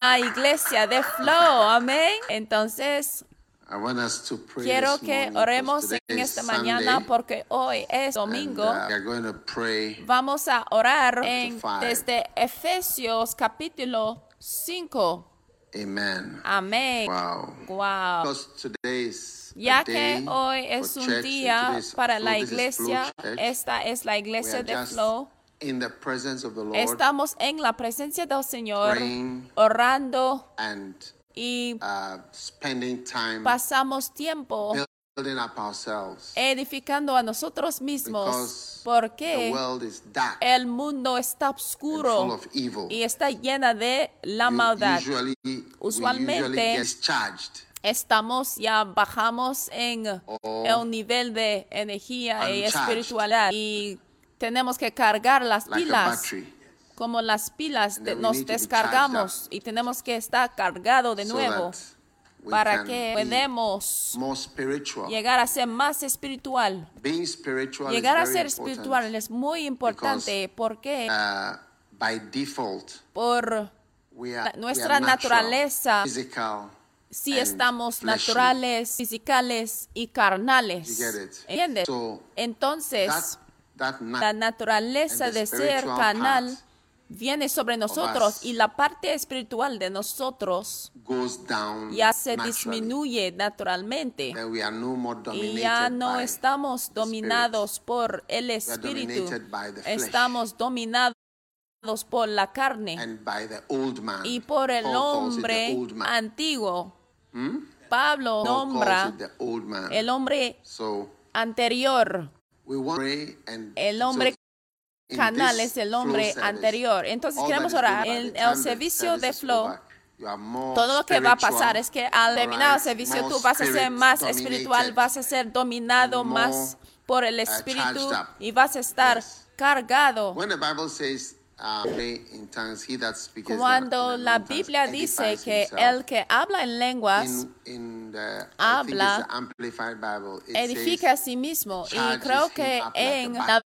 iglesia de Flow. Amén. Entonces, quiero que oremos en esta mañana porque hoy es domingo. uh, Vamos a orar en, desde Efesios capítulo 5. Amen. Amén. Wow. Ya que hoy es un día para la iglesia, esta es la iglesia de Flow. In the presence of the Lord Estamos en la presencia del Señor, Praying. orando and y uh, spending time pasamos tiempo building up ourselves. edificando a nosotros mismos Because the porque world is dark el mundo está and full oscuro of evil. y está llena de la maldad. Usually, Usualmente-. Estamos ya bajamos en el nivel de energía y espiritualidad y tenemos que cargar las pilas. Como las pilas de- nos descargamos y tenemos que estar cargado de so nuevo para que podamos more spiritual. llegar a ser más espiritual. Being spiritual Llegar a ser espiritual es muy importante porque Uh, by default, por we are, we nuestra naturaleza, physical, si estamos naturales, fisicales y carnales. ¿Entiendes? So, Entonces, la nat- naturaleza de ser part viene sobre nosotros y la parte espiritual de nosotros ya se disminuye naturalmente. Y ya no estamos dominados por el espíritu, estamos dominados por la carne y por el hombre antiguo. Pablo Paul nombra el hombre anterior. El hombre canal es el hombre anterior. Entonces queremos orar en el servicio de flow. Todo lo que va a pasar es que al terminar el servicio tú vas a ser más espiritual, vas a ser dominado más por el uh, espíritu y vas a estar cargado. Cuando la Biblia dice que el que habla en lenguas habla, edifica a sí mismo. Y creo que en la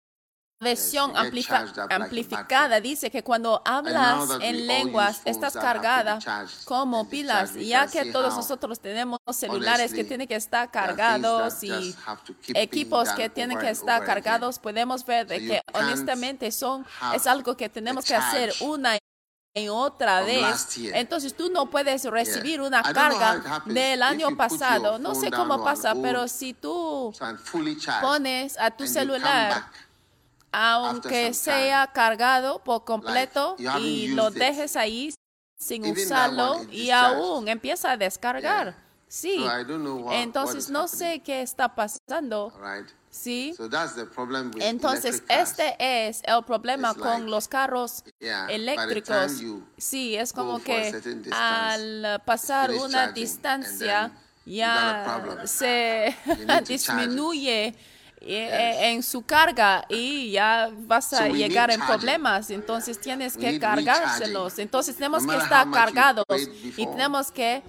versión amplifa- amplificada dice que cuando hablas en lenguas estás cargada como pilas. ya que todos nosotros tenemos celulares que tienen que estar cargados y equipos que tienen que estar cargados, podemos ver de que honestamente son es algo que tenemos que hacer una y otra vez. Entonces tú no puedes recibir una carga del año pasado. No sé cómo pasa, pero si tú pones a tu celular aunque sea cargado por completo y lo dejes ahí sin Even usarlo y aún empieza a descargar. Yeah. Sí. So what- Entonces no happening. sé qué está pasando. right? Sí. So that's the problem with Entonces este es el problema It's con like, los carros yeah, eléctricos. Sí, es como que distance, al pasar una distancia ya se disminuye en su carga y ya vas a llegar en problemas. Entonces tienes que cargárselos. Entonces tenemos que estar cargados y tenemos que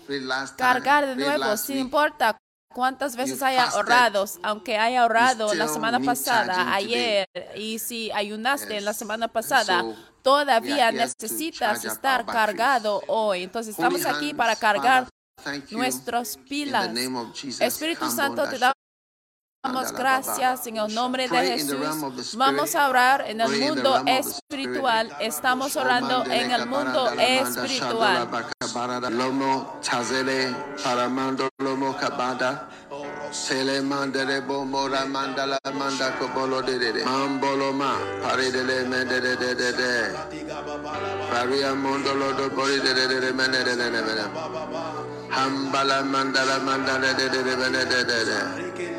cargar de nuevo, sin week, importa cuántas veces haya ahorrado, aunque haya ahorrado la semana pasada, ayer, y si ayunaste en la semana pasada, todavía necesitas estar cargado hoy. Entonces estamos aquí para cargar In pilas. Espíritu Santo, te Dasha. Damos gracias en el nombre de Jesús. Vamos a orar en el mundo espiritual. Estamos orando en el mundo espiritual. Sele mandere bo mora mandala manda kobolo de de de. Mambolo ma pari de de me de de de de de. Paria mondolo do bori de de de de me de de de de de. Hambala mandala mandala de de de de de de de.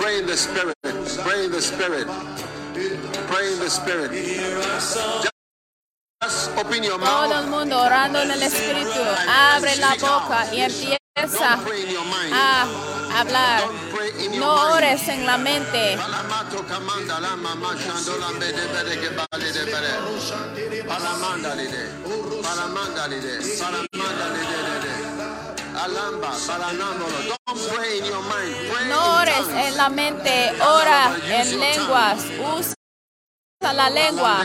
Pray in the spirit. Pray in the spirit. Pray in the spirit. Just open your Todo mouth. el mundo orando en el espíritu. Abre la boca y empieza a hablar. No ores en la mente. Palamato kamanda la No ores en la mente. Ora en lenguas. Usa la lengua.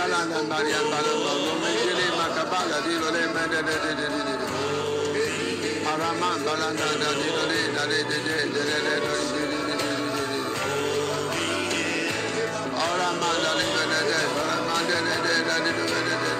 balanda maria balanda mengili makabala dilole mende de de de de de araman balanda da dilole da de de de de de de de araman da de de de araman de de de de de de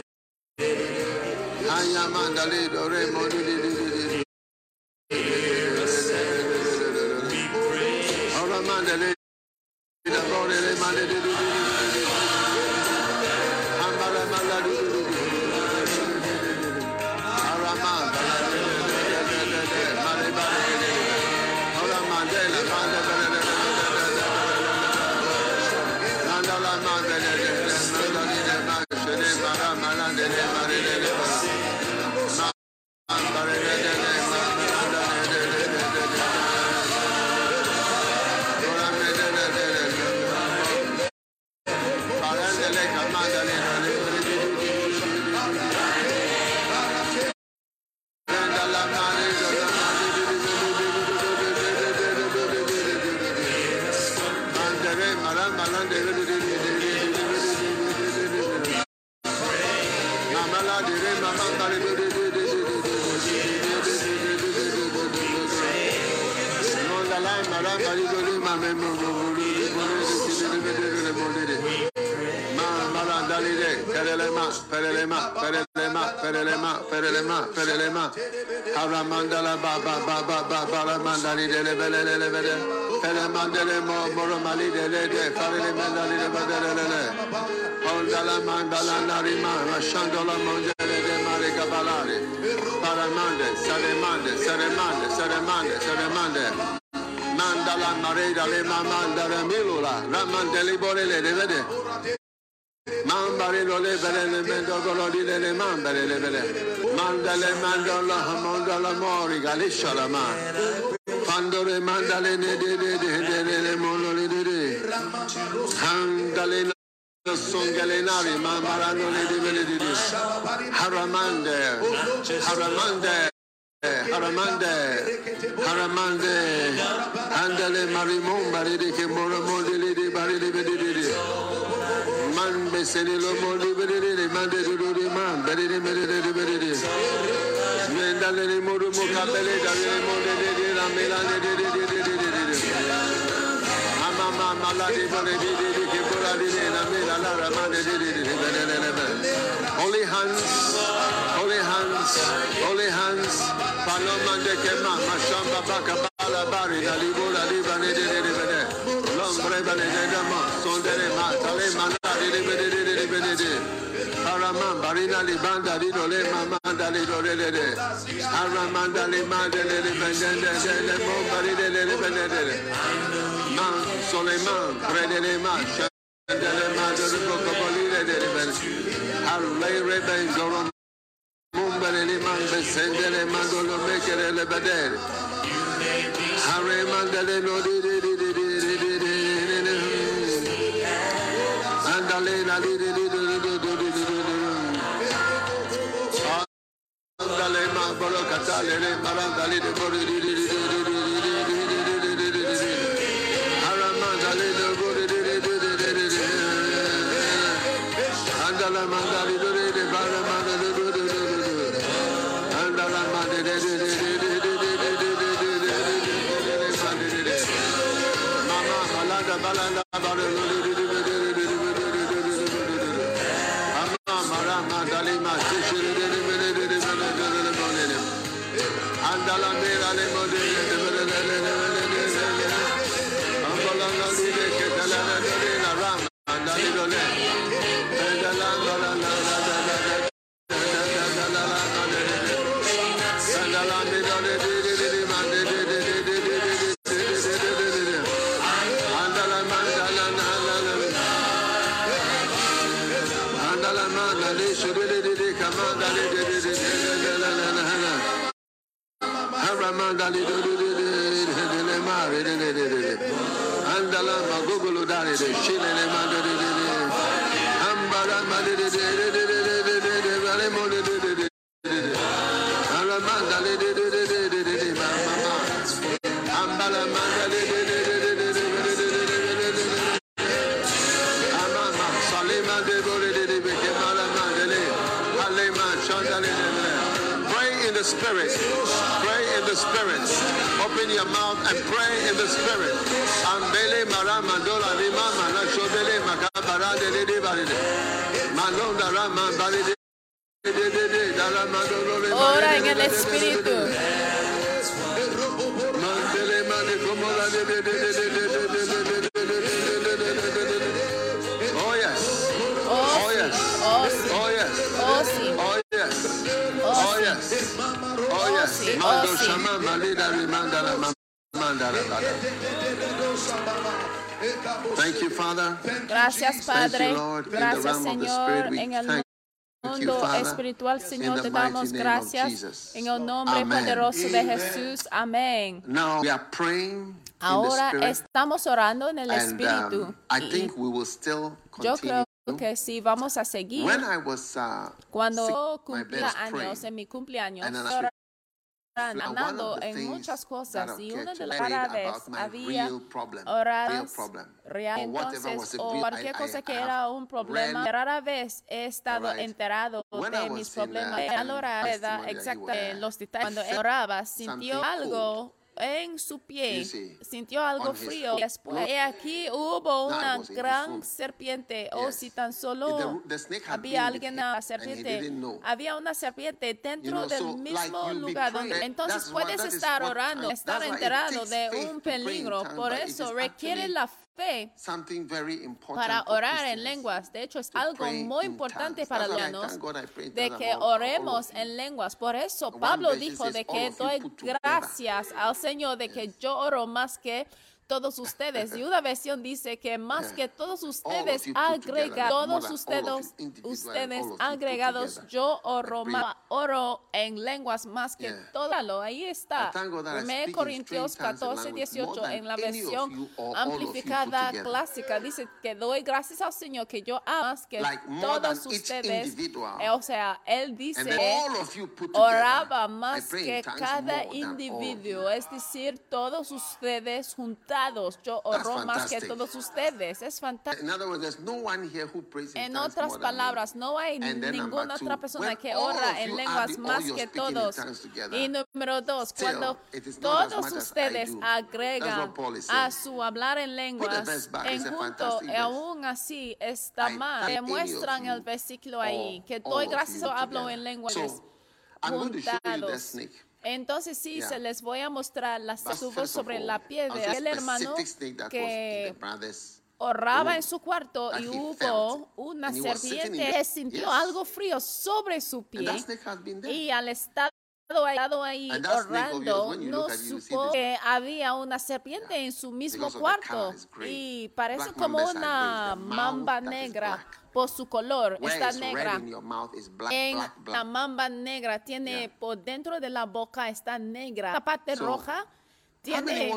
mandalito, remo, di, di. belelele bele Fele mandele mo moro mali dele de Farili mendali de bedelelele Ondala mandala nari man Rashandola Paramande, saremande, saremande, saremande, saremande Mandala marida le mamanda le bere le mendo con lo le mambare le bere. Mandale mandala mandala mori galiscia la mano. Pandore mandale ne de de de de de le mono le de de. Handale songale nari mamarano le de de de. Haramande, haramande. Haramande, Haramande, Andale Marimon, Baridi, Moro Modili, Baridi, Baridi, Man Beseni Lomo, Baridi, Mande, Dudi, Man, Baridi, Baridi, Baridi, Yendalele moru mokabele dalele de Holy hands, holy hands, holy hands. Aramamba rina libanda rino le mamanda rino le le man bolo kata le le maran dali de bolo di di di di di di di di di Araman dali de bolo di di di di di di Andala man dali de de de bara man de de de de de de Andala man de de de de de de de de de de de de de de Mama balanda balanda balo di di di di di di di di di di Amma marama dalima şişiri di di di di Ram, and Dale Dole, and Dale Dole, Andala magugulu dari de shilele mandere de de ambara mandere de de de de de de de de vale mo de de de de Ala mandale de de de de de de de ma ma ma ambala mandale de de de de de de de de de de de de ama ma salima de bo de de de be ke mala mandale ale ma chandale de de Pray in the spirit. the Spirit. Open your mouth and pray in the Spirit. Ambele mara mandola rima mana shobele makabara de de de. Malonda rama de de de de mandolo. Ora en el Espíritu. Mandele mane como la de de de de de de de. Oh, thank you, Gracias, Padre. Gracias, Señor. En el mundo espiritual, Señor, te damos gracias en el nombre poderoso de Jesús. Amén. Ahora estamos orando en el Espíritu. Yo creo que sí, vamos a seguir. Cuando cumpla años, en mi cumpleaños, andando en muchas cosas y una de las raras había horas reales entonces o cualquier cosa que era un problema. rara vez he estado enterado de mis problemas. a la hora exacta los detalles. Cuando oraba sintió algo en su pie, sintió algo frío. Después, aquí hubo una gran serpiente, o si tan solo había alguien, una serpiente, había una serpiente dentro del mismo lugar. Donde, entonces puedes estar orando, estar enterado de un peligro. Por eso requiere la fe para orar en lenguas. De hecho, es algo muy importante para los de que oremos en lenguas. Por eso Pablo dijo de que doy gracias al Señor de que yo oro más que todos ustedes. Y una versión dice que más que todos ustedes agregados, todos ustedes, ustedes agregados, yo oro, oro en lenguas más que todo. Ahí está. 1 Corintios 14, 18 en la versión amplificada clásica dice que doy gracias al Señor que yo amo más que todos ustedes. Eh, o sea, él dice oraba más que cada individuo, es decir, todos ustedes juntados yo oro más que todos ustedes. Es fantástico. En otras palabras, no hay ninguna otra persona que ora en lenguas más que todos. Y número dos, cuando todos ustedes agregan a su hablar en lenguas en junto, aún así está mal, demuestran el versículo ahí, que doy gracias hablo en lenguas juntados. Entonces sí, se les voy a mostrar las estuvo sobre la piedra. El hermano que oraba en su cuarto y hubo una serpiente que sintió algo frío sobre su pie. y al estar ahí orando, no supo que había una serpiente en su mismo cuarto. y parece como una mamba negra por su color, está negra. En la mamba negra tiene por dentro de la boca está negra. La parte roja tiene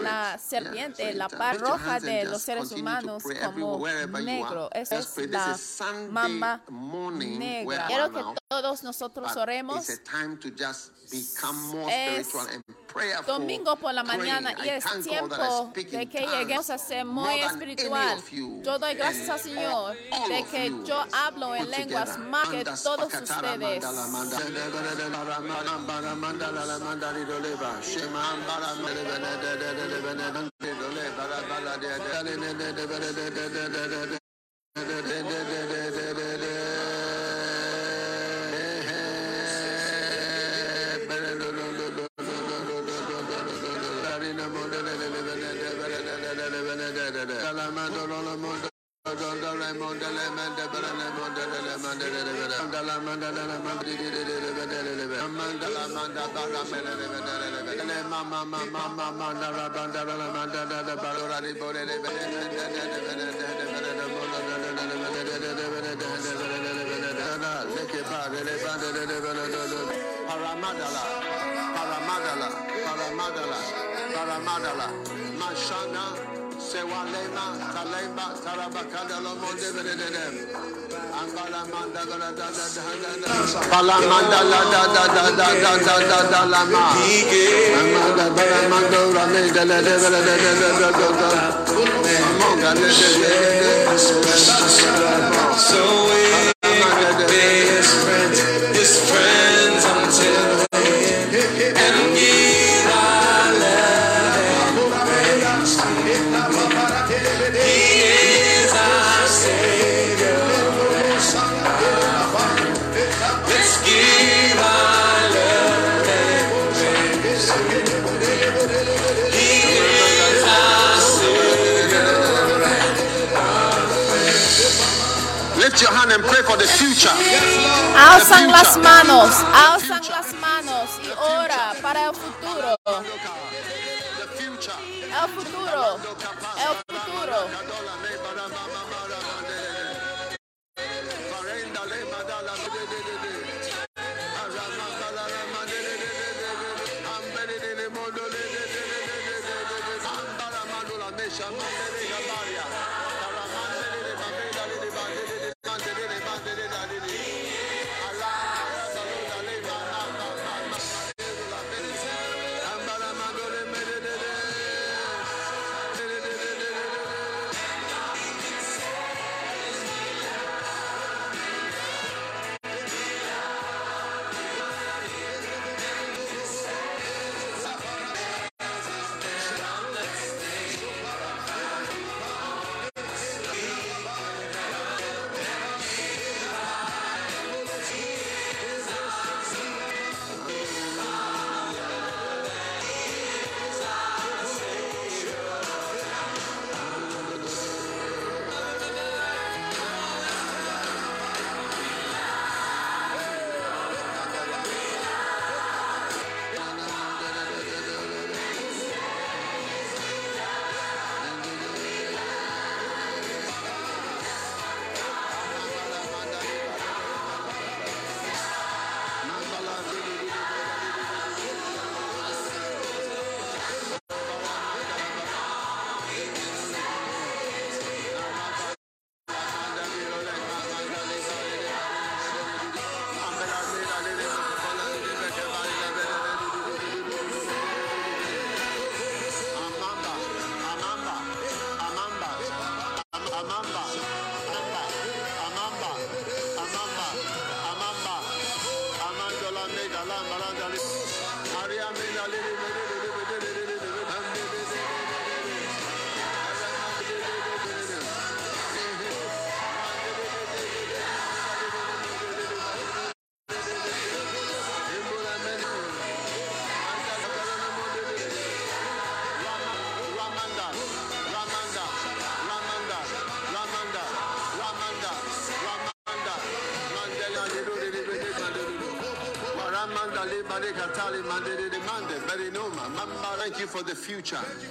la serpiente, la parte roja de los seres humanos como negro. Esa es la mamba negra. Quiero que todos nosotros oremos. Es domingo por la mañana y es tiempo de que lleguemos a ser muy espiritual. Yo doy gracias al Señor de que yo hablo en lenguas más que todos ustedes. doleva, sheman bara mele bene de de de de bene de dole bara bara de de de de de de bene de de de de de de de de de de de de de Salamando lo lo mundo Paramadala, Paramadala, Paramadala, Paramadala. Sewalema, Talema, Tarabakada, Lomonde, Vedem. Angala da da da da da da da da da da da da lama. Amanda, Balamando, Rame, da da da da da da da da da. Da da da da da. So future. Alzan las manos, alzan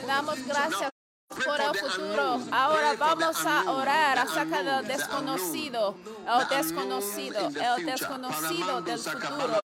Damos gracias por el futuro. Ahora vamos a orar acerca del desconocido, el desconocido, el desconocido del futuro.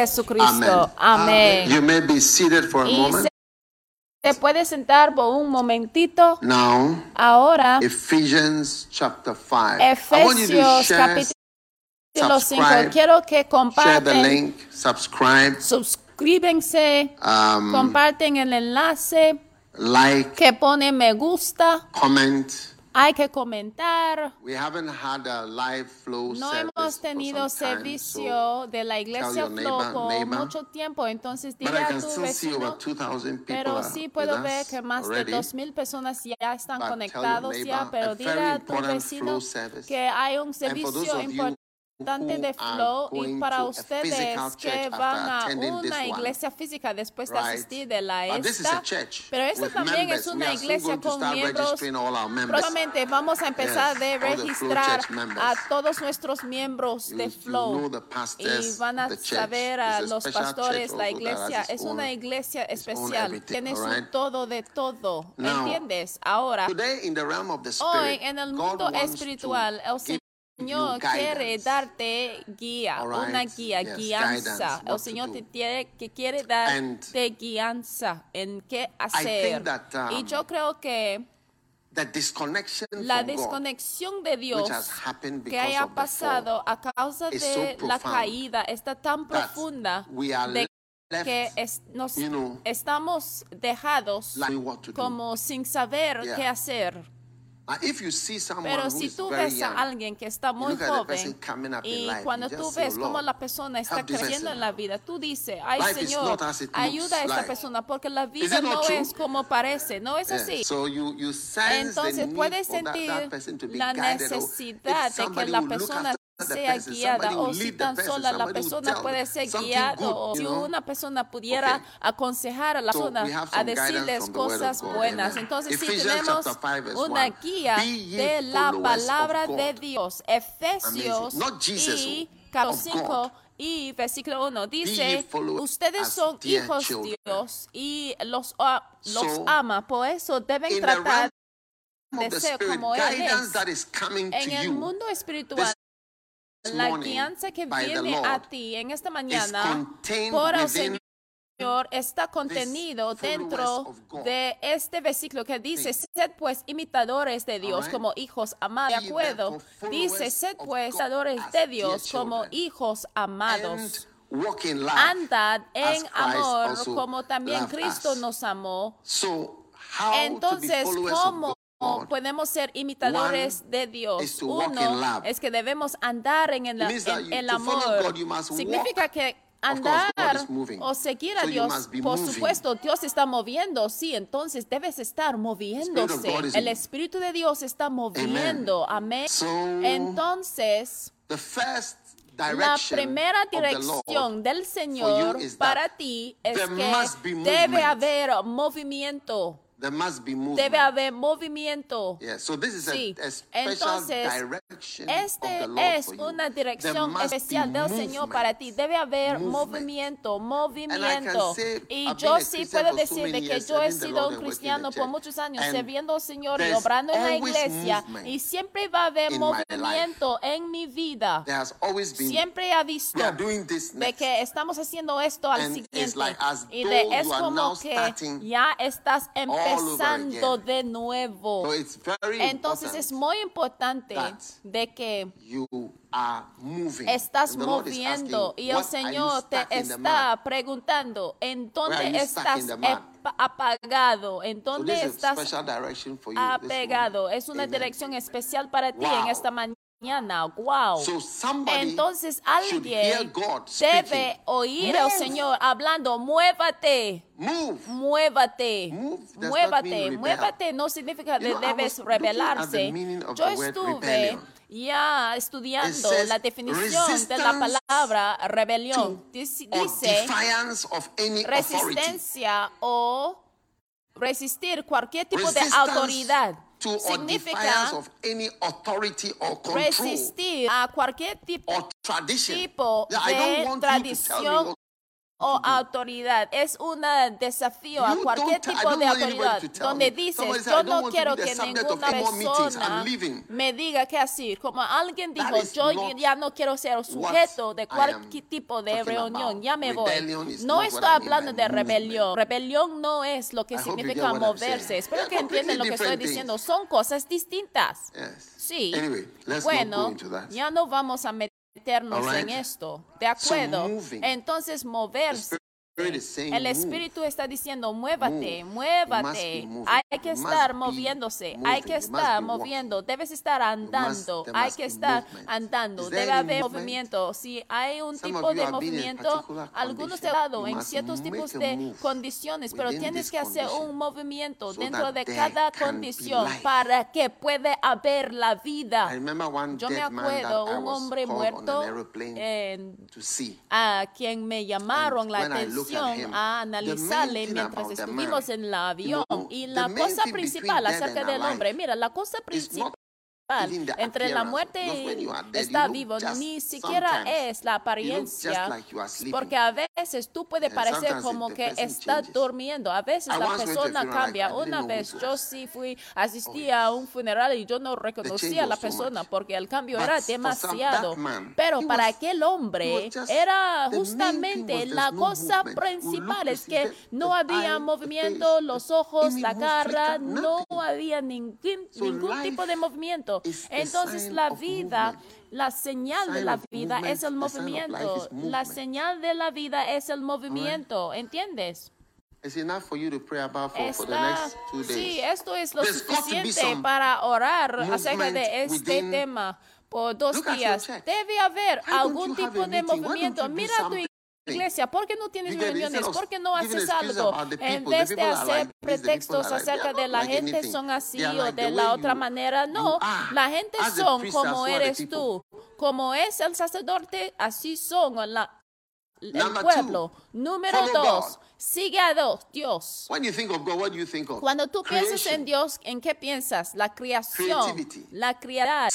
Jesucristo. Amén. You may be seated for a Y moment. se, puede sentar por un momentito. Now, Ahora, Ephesians chapter 5. I want you to Efesios capítulo 5. subscribe, Quiero que share the comparten, link, subscribe, suscríbense, um, comparten el enlace, like, que me gusta. comment. Hay que comentar. We haven't had a live flow No service hemos tenido servicio de la iglesia neighbor. mucho tiempo, entonces dile a tu vecino 2,000 Pero sí puedo ver que más de already. dos mil personas ya están conectados ya, pero a dile very a tu vecino que hay un servicio you importante de flow y para ustedes que van a una iglesia física después de asistir de la esta. Pero esta también es una iglesia con miembros. Próximamente vamos a empezar de registrar a todos nuestros miembros de Flow y van a saber a los pastores la iglesia. es una iglesia especial. tiene su todo de todo. ¿entiendes? ahora hoy en el mundo espiritual el give Señor quiere darte guía, una guía, yes, guianza. El Señor te tiene que quiere And darte guianza en qué hacer. that, um, y yo creo que la desconexión de Dios que haya pasado a causa de so la caída está tan profunda de que es- nos you know, estamos dejados like como sin saber Yeah. qué hacer. Pero si tú ves a alguien que está muy joven y cuando tú ves cómo la persona está creciendo en la vida, tú dices, ay Señor, ayuda a esta persona porque la vida no es como parece, no es así. Entonces puedes sentir la necesidad de que la persona sea guiada o si tan sola la persona puede ser guiada o si una persona pudiera aconsejar a la persona a decirles cosas buenas. Entonces si tenemos una guía de la palabra de Dios, Efesios y capítulo 5 y versículo 1 dice, ustedes son hijos de Dios y los, los ama, por eso deben tratar de ser como Él es. En el mundo espiritual, la guianza que viene a ti en esta mañana por el Señor está contenido dentro de este versículo que dice, sed pues imitadores de Dios como hijos amados. De acuerdo, dice, sed pues imitadores de Dios como hijos amados. Andad en amor como también Cristo nos amó. Entonces, ¿cómo podemos ser imitadores de Dios. Uno es que debemos andar en el, el amor. Significa que andar o seguir a Dios, por supuesto, Dios está moviendo, sí, entonces debes estar moviéndose. El Espíritu de Dios está moviendo, amén. Entonces, la primera dirección del Señor para ti es que debe haber movimiento. Debe haber movimiento. sí. Entonces, este es una dirección especial del Señor para ti. Debe haber movimiento, movimiento. Y yo sí puedo decir de que yo he sido un cristiano por muchos años, sirviendo al Señor y obrando en la iglesia. Y siempre va a haber movimiento en mi vida. Siempre he visto de que estamos haciendo esto al siguiente. Y de, es como que ya estás empezando de nuevo. Entonces es muy importante de que estás moviendo y el Señor te está preguntando en dónde estás apagado, en dónde estás apegado. Es una dirección especial para ti en esta mañana. Wow. Entonces alguien debe oír al Señor hablando, muévate. Muévate. Muévate. Muévate no significa que debes rebelarse. Yo estuve ya estudiando la definición de la palabra rebelión. Dice resistencia o resistir cualquier tipo de autoridad significa resistir a cualquier tipo, tipo de tradición o autoridad. Es un desafío a cualquier tipo de autoridad donde dices, yo no quiero que ninguna persona me diga qué hacer. Como alguien dijo, yo ya no quiero ser sujeto de cualquier tipo de reunión, ya me voy. No estoy hablando de rebelión. Rebelión no es lo que significa moverse. Espero que entiendan lo que estoy diciendo. Son cosas distintas. Sí. Bueno, ya no vamos a meter meternos en esto. De acuerdo. Entonces, moverse el Espíritu está diciendo, muévate, muévate. Hay que estar moviéndose, hay que estar moviendo, debes estar andando, hay que estar andando, debe haber movimiento. Si hay un tipo de movimiento, algunos han dado en ciertos tipos de condiciones, pero tienes que hacer un movimiento dentro de cada condición para que pueda haber la vida. Yo me acuerdo un hombre muerto a quien me llamaron la atención a analizarle mientras estuvimos en el avión. Y la cosa principal acerca del hombre, mira, la cosa principal entre la muerte y estar vivo. ni siquiera es la apariencia, porque a veces tú puedes parecer como que estás durmiendo, a veces la persona cambia. Una vez yo sí fui, asistí a un funeral y yo no reconocía a la persona porque el cambio era demasiado. Pero para aquel hombre era justamente la cosa principal, es que no había movimiento, los ojos, la cara, no había ningún, ningún tipo de movimiento. Entonces la vida, la señal de la vida es el movimiento. La señal de la vida es el movimiento, ¿entiendes? It's enough for you to pray about for, for the Está, next two days. sí, esto es lo There's suficiente para orar acerca de este tema por dos Look días. Debe haber Why algún tipo de movimiento. Mira tu? iglesia, ¿por qué no tienes reuniones? ¿Por qué no haces algo? En vez de hacer pretextos acerca de la gente son así o de la otra manera, no, la gente son como eres tú, como es el sacerdote, así son la, el pueblo. Número dos, sigue a Dios. Cuando tú piensas en Dios, ¿en qué piensas? La creación, la creatividad,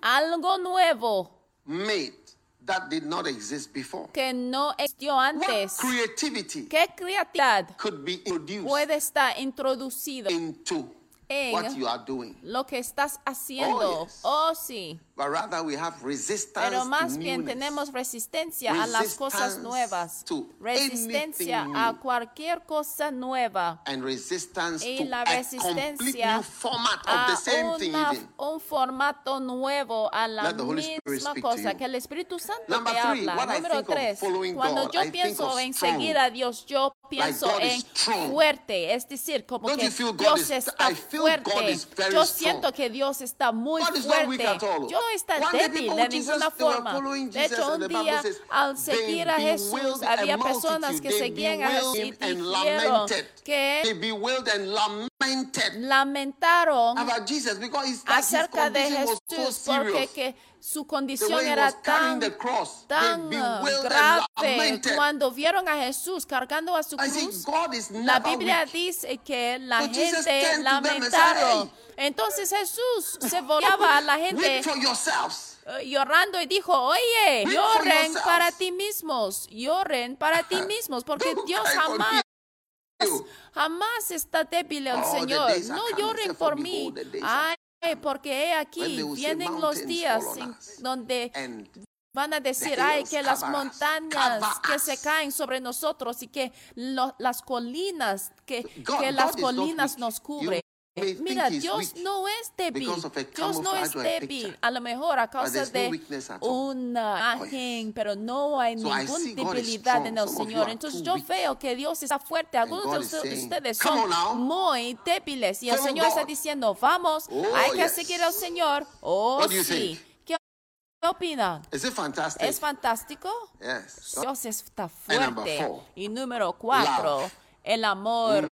algo nuevo. Made. That did not exist before. que no existió What antes. creativity ¿Qué creatividad could be introduced puede estar introducido into en what you are doing? lo que estás haciendo? Oh, yes. Oh, sí. But rather we have resistance Pero más bien newness. tenemos resistencia a las cosas Resistance nuevas, resistencia a cualquier cosa nueva. and resistance y la a resistencia new format of a the same thing una- even. un formato nuevo a la misma cosa que el Espíritu Santo Number te three, habla. Número tres, cuando God, yo I pienso en strong. seguir a Dios, yo pienso is en fuerte, es decir, como Don't que you feel God Dios está God fuerte. Yo siento que Dios está muy fuerte. Yo no está débil de ninguna forma. De hecho, un día al seguir a Jesús había personas que seguían a Jesús y dijeron que lamentaron acerca de Jesús porque que su condición era tan, tan uh, grave. Cuando vieron a Jesús cargando a su cruz, la Biblia dice que la gente lamentaron. Entonces Jesús se volaba a la gente uh, llorando y dijo, oye, lloren para ti mismos, lloren para ti mismos, porque Dios jamás jamás está débil el Señor. No lloren por mí porque he aquí vienen los días donde van a decir, ay, que las montañas que us." se caen sobre nosotros y que lo- las colinas, que, God- que God las colinas nos cubren. Mira, Dios no es débil. Dios no es débil. A lo mejor a causa de una imagen, pero no hay ninguna debilidad en el Señor. Entonces yo veo que Dios está fuerte. Algunos de ustedes son muy débiles. Y el Señor está diciendo, vamos, hay que seguir al Señor. Oh, sí. ¿Qué opinan? ¿Es fantástico? Dios está fuerte. Y número cuatro, el amor.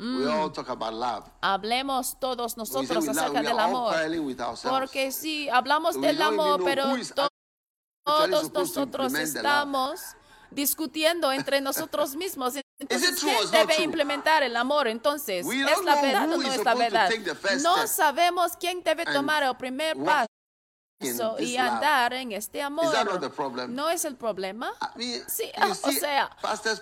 Mm. We all talk about love. Hablemos todos nosotros acerca del amor. Porque si hablamos del amor, pero to todos nosotros estamos discutiendo entre nosotros mismos. Entonces, ¿quién debe implementar el amor? Entonces, ¿es la verdad o no es la verdad? No sabemos quién debe tomar el primer paso y andar en este amor. ¿No es el problema? Sí, o sea,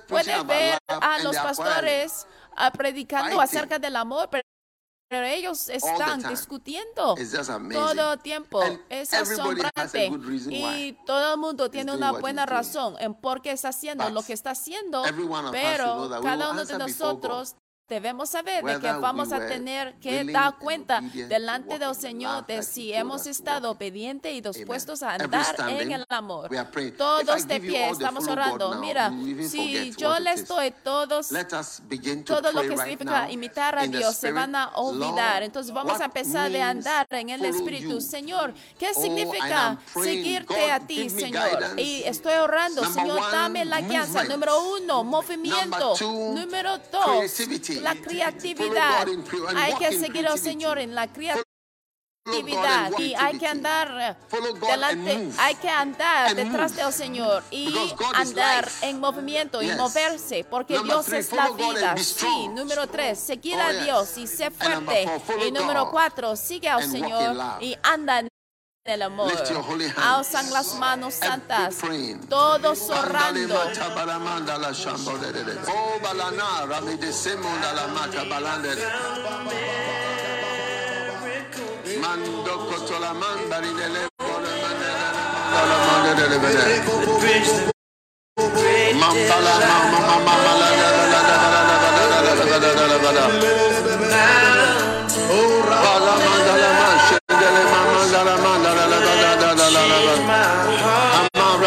puede ver a los pastores predicando acerca del amor, pero pero ellos están discutiendo todo el tiempo. And es asombrante. Y todo el mundo tiene una buena razón en por qué está haciendo But lo que está haciendo. Pero cada uno de nosotros Debemos saber de que vamos a tener que dar cuenta delante del Señor de si hemos estado obedientes y dispuestos a andar en el amor. Todos de pie estamos orando. Mira, si yo les doy todos, todo lo que significa imitar a Dios, se van a olvidar. Entonces vamos a empezar de andar en el Espíritu. Señor, ¿qué significa seguirte a ti, Señor? Y estoy orando, Señor, dame la guía. Número uno, movimiento. Número dos, la creatividad. Hay que seguir oh al Señor en la creatividad. Y hay que andar delante, hay que andar detrás del oh Señor y andar en movimiento y moverse, porque Dios es la vida. Sí, número tres, seguir a Dios y sé fuerte. Y número cuatro, sigue oh al Señor y anda. del amor. Alzan las manos santas, todos orando. Oh,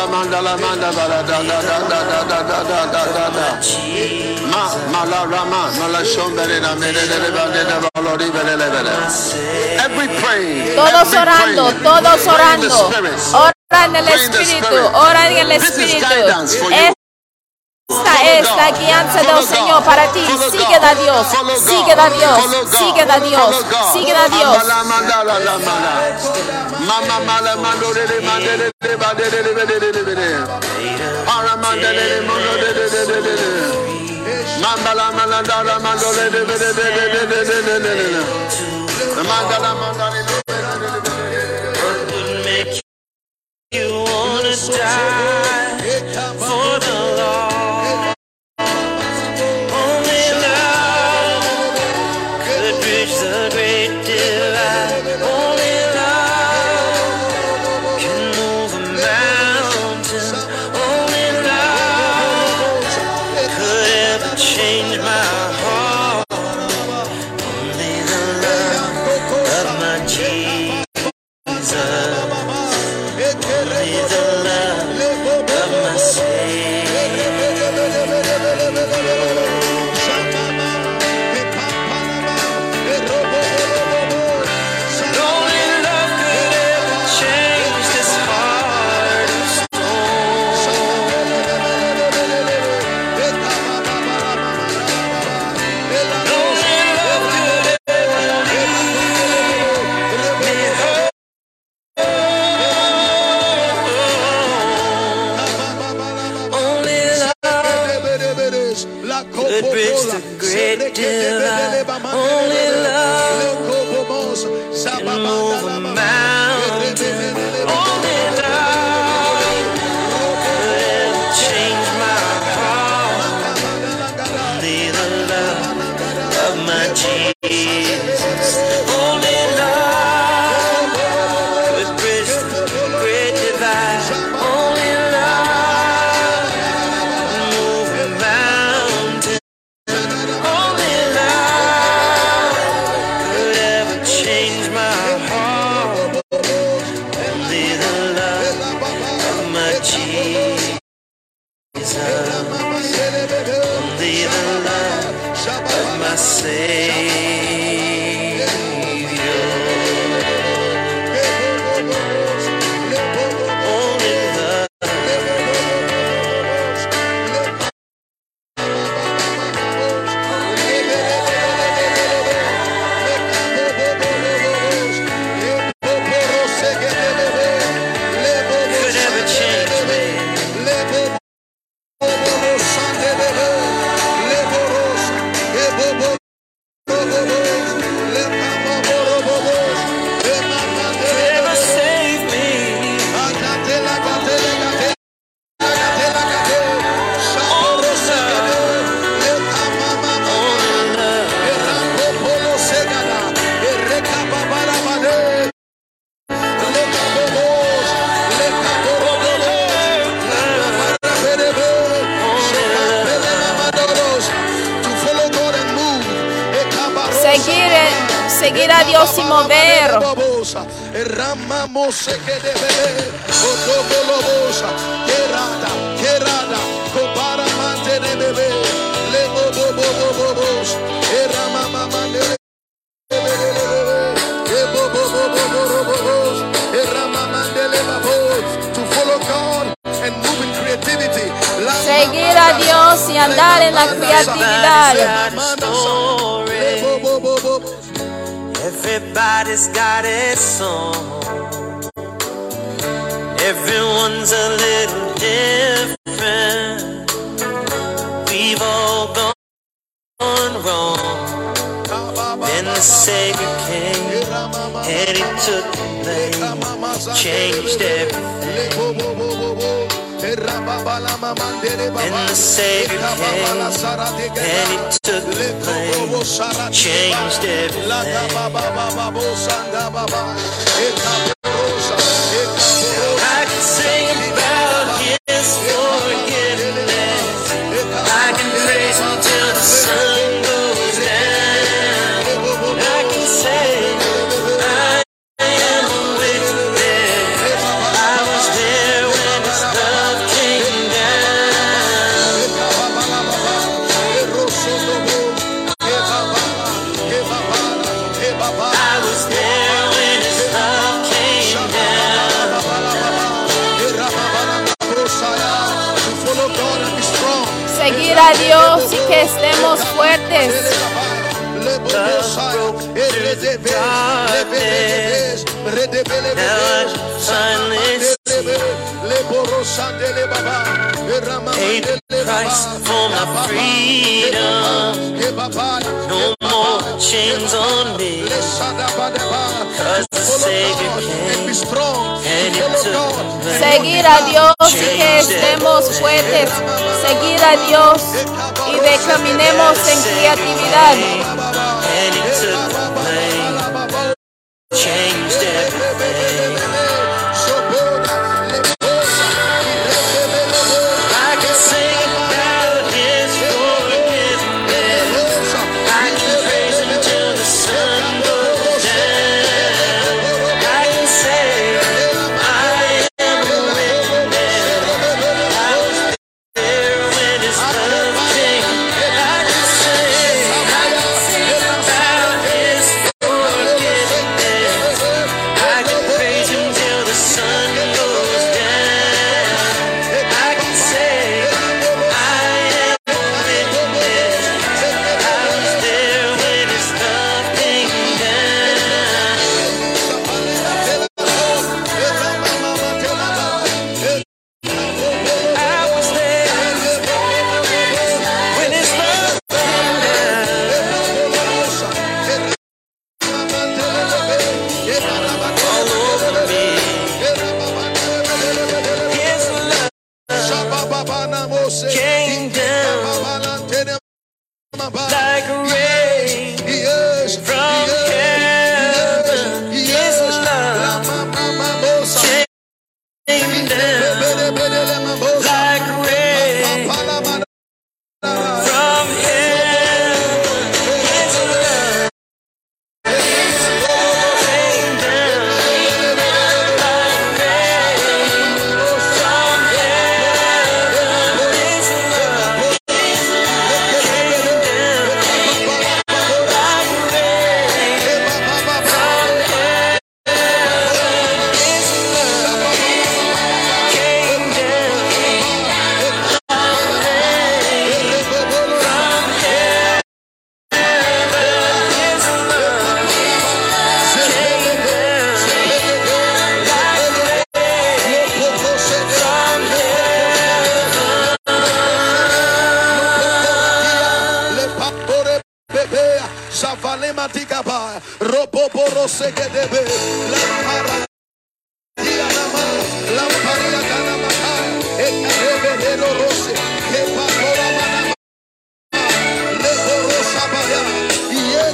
mandala mandala Every prayer. Todos orando, todos orando. Ora en el Espíritu, ora en el Espíritu. Esta es la guianza del Señor para ti. Sigue a Dios, sigue a Dios, sigue a Dios, sigue a Dios. You wanna die for the Lord. changed everything. freedom. No more chains on me. Seguir a Dios y que estemos fuertes. Seguir a Dios y de caminemos en creatividad. And.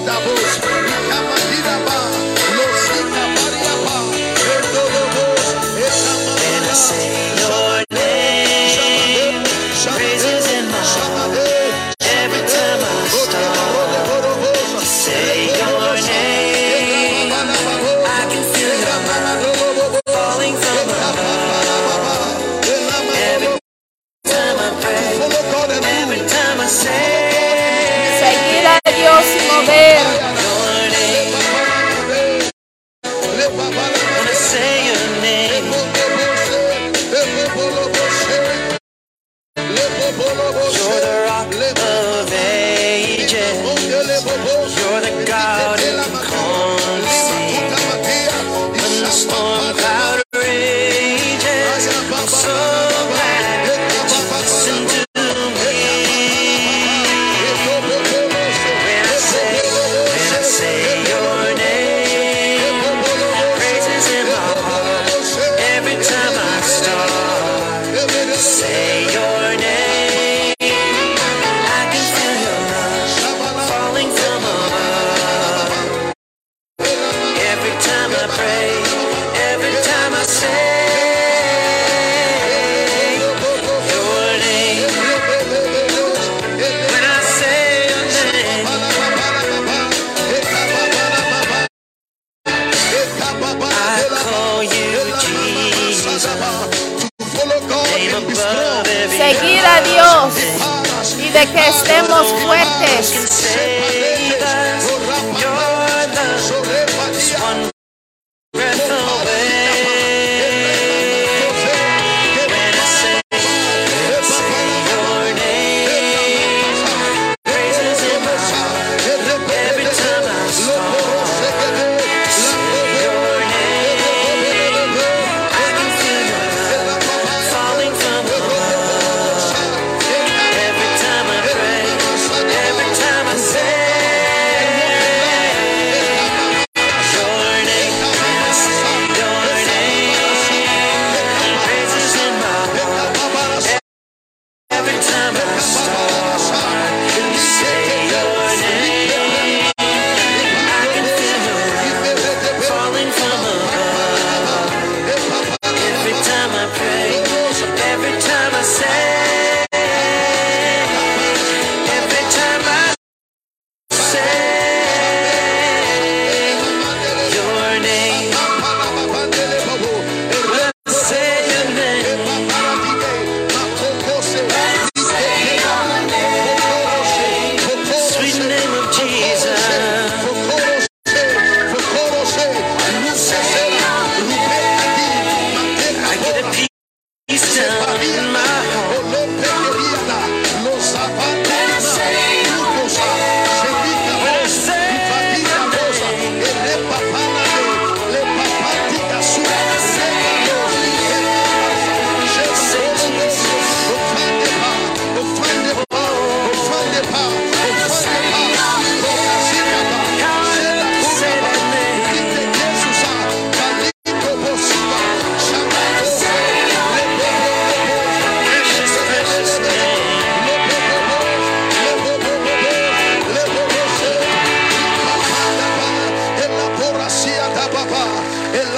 doubles.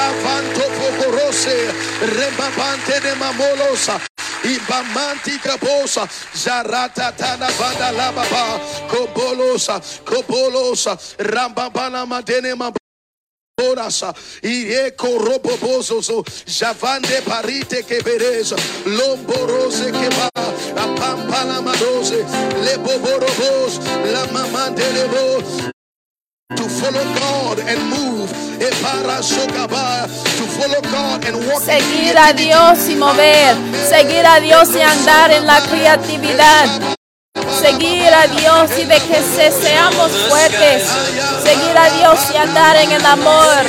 Amara Rebabante de mamolosa. Ibamanti kabosa. Zarata tana banda la baba. Kobolosa. Kobolosa. Rambabana madene mab. Orasa, Ireko robobozozo, Javande parite que bereza, Lomborose que va, a Pampala madose, Le boborobos, La mamande lebo, to follow God and move, para sokaba, to follow God and walk. in Seguir a Dios y mover. Seguir a Dios y andar en la creatividad. Seguir a Dios y de que se seamos fuertes. Seguir a Dios y andar en el amor.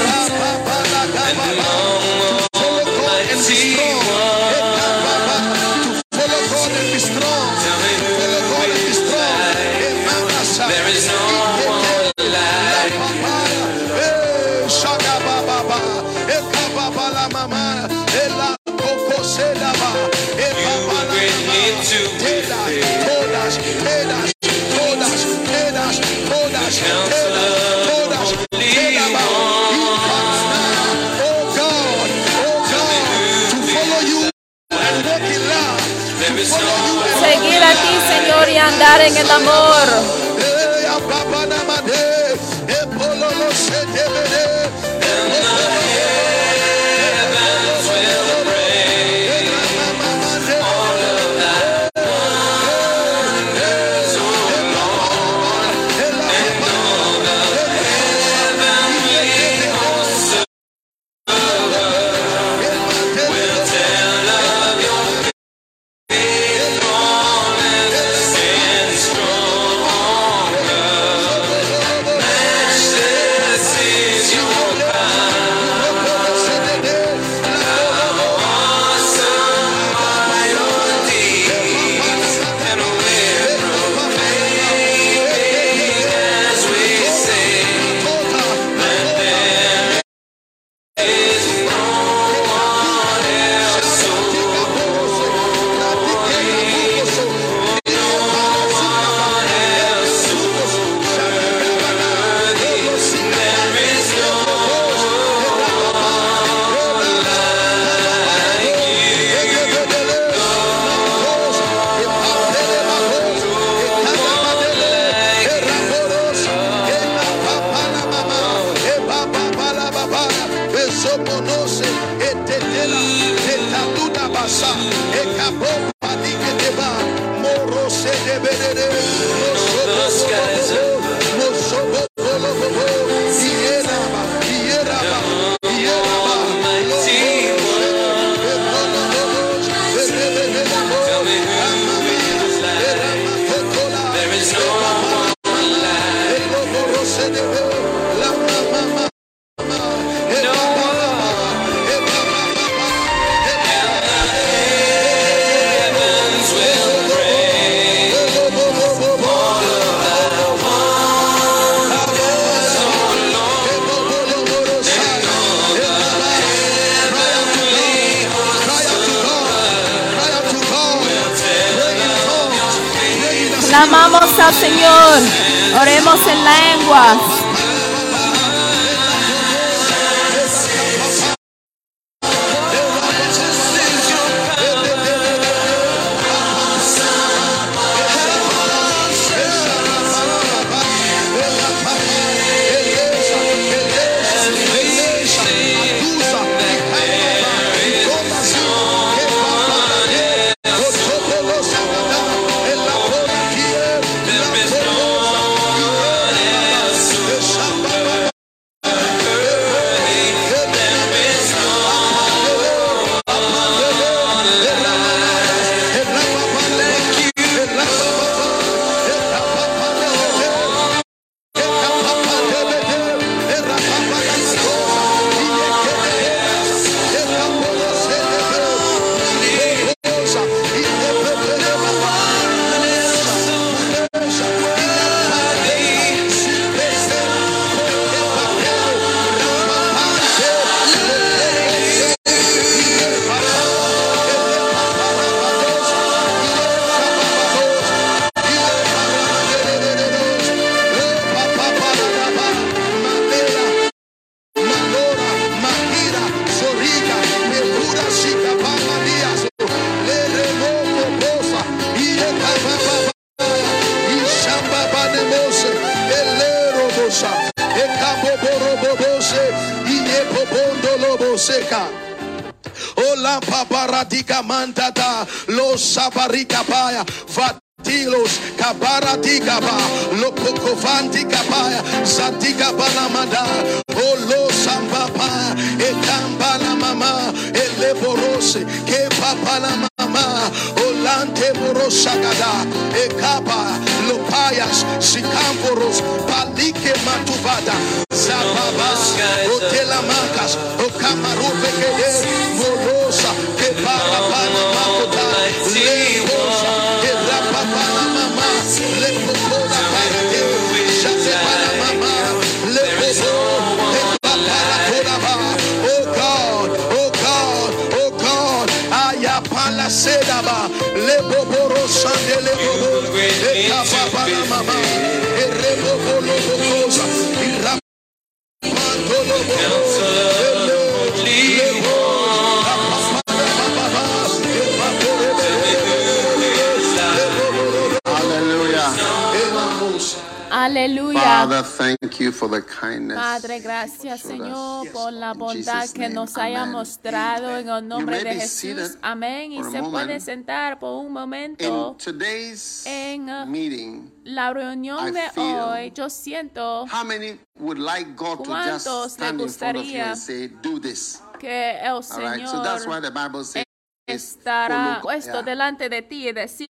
Señor, y andar en el amor. Señor. Oremos en lenguas. Nos haya mostrado en el nombre de Jesús. Amén. Y se puede sentar por un momento. En, uh, meeting, La reunión de hoy, yo siento how many would like God to ¿Cuántos just le stand in front of you gustaría and say, do this? que el All right. So that's why Señor the Bible says, estará puesto delante de ti y decir,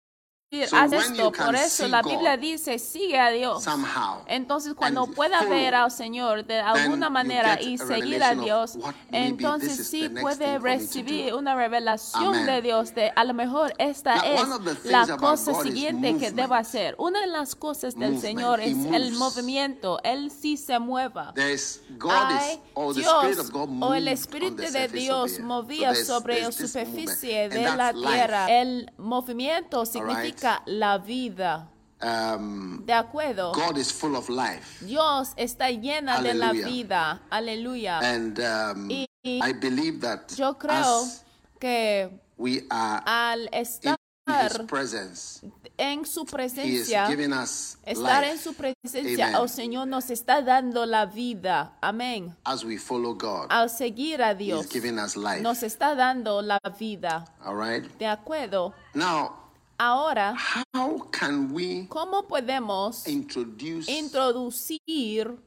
So haz esto. Por eso la God Biblia dice, sigue a Dios. somehow. Entonces, cuando and pueda ver al Señor de alguna manera y seguir a Dios, entonces sí puede recibir una revelación Amen. de Dios de a lo mejor esta Now, es la cosa God siguiente que deba hacer. Una de las cosas del Movement. Señor es el movimiento. Él sí se mueva. God Dios God o el Espíritu de Dios movía So sobre la superficie movement, de and la life. tierra. El movimiento significa la vida. Um, ¿De acuerdo? God is full of life. Dios está llena de la vida. Aleluya. And um, Y- I believe that Yo creo que we are al in estar His presence, en su He is presencia, giving us estar life en su presencia, Amen. el Señor nos está dando la vida. Amén. as we follow God. Al seguir a Dios, giving us life. nos está dando la vida. All right. ¿De acuerdo? Now, Ahora, how can we ¿cómo podemos introduce introducir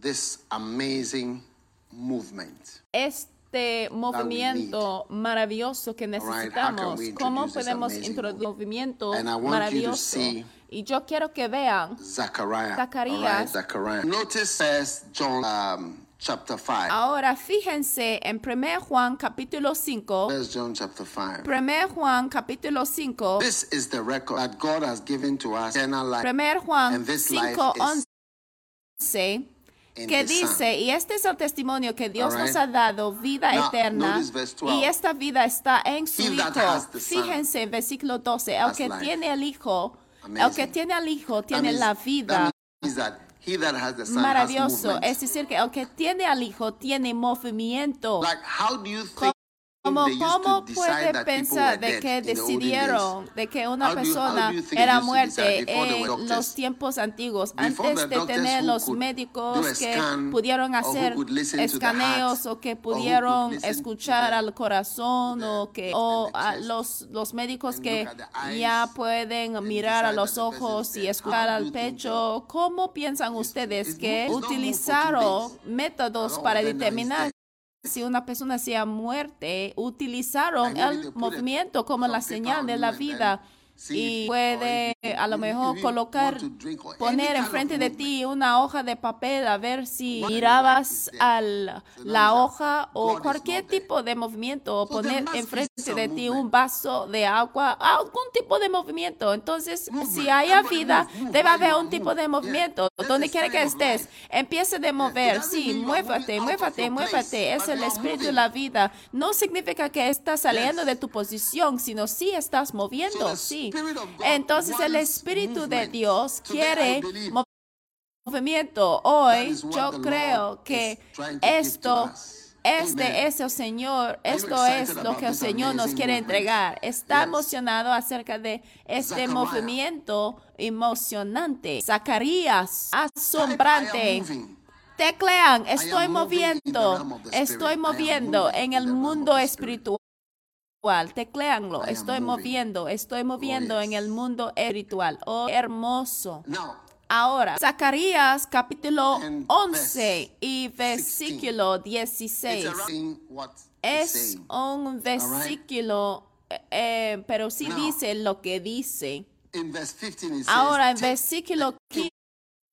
this amazing movement? este movimiento maravilloso que right, necesitamos. we ¿Cómo podemos introducir movimiento And I want you to maravilloso? see Y yo quiero que vean, Zachariah. Zacarías. Right. Notice first John um, chapter 5. ahora fíjense en 1 Juan capítulo 5, First John chapter 5. 1 Juan capítulo 5, This is the record that God has given to us eternal life 1 Juan And this life 5, is 11, in que dice, y este es el testimonio que Dios right. nos ha dado, vida Now, eterna, notice verse 12. y esta vida está en su He Hijo. Fíjense en versículo 12, el que life. tiene el Hijo, el Amazing. que tiene al Hijo tiene la vida. He that has the Son has Maravilloso, movement. es decir, que el que tiene al Hijo tiene movimiento. Like, how do you think Como, ¿Cómo puede pensar de que decidieron de que una persona era muerte en los tiempos antiguos, antes de tener los médicos que pudieron hacer escaneos o que pudieron escuchar al corazón o que o a los los médicos que ya pueden mirar a los ojos y escuchar al pecho. ¿Cómo piensan ustedes que utilizaron métodos para determinar. Si una persona sea muerte, utilizaron el movimiento como la señal de la vida y puede a lo mejor colocar, poner enfrente de ti una hoja de papel a ver si mirabas So la hoja o cualquier tipo de movimiento o poner enfrente de ti un vaso de agua, algún tipo de movimiento. Entonces, si haya vida, debe haber un tipo de movimiento. Donde quiera que estés, empiece de mover. Sí, muévate, muévate, muévate. Es el espíritu de la vida. No significa que estás saliendo de tu posición, sino sí estás moviendo, sí. Entonces el Espíritu de. Dios quiere movimiento. Hoy yo creo que esto us. es de ese Señor, esto es lo que el Señor nos quiere entregar. Está emocionado acerca de este movimiento emocionante. Zacarías, asombrante. Teclean, estoy moviendo, estoy moviendo en el mundo espiritual. Tecleanlo, estoy moviendo, estoy moviendo en el mundo espiritual. Oh, hermoso. Ahora, Zacarías capítulo 11 y versículo 16 es un versículo, eh, eh, pero sí dice lo que dice. Ahora, en versículo 15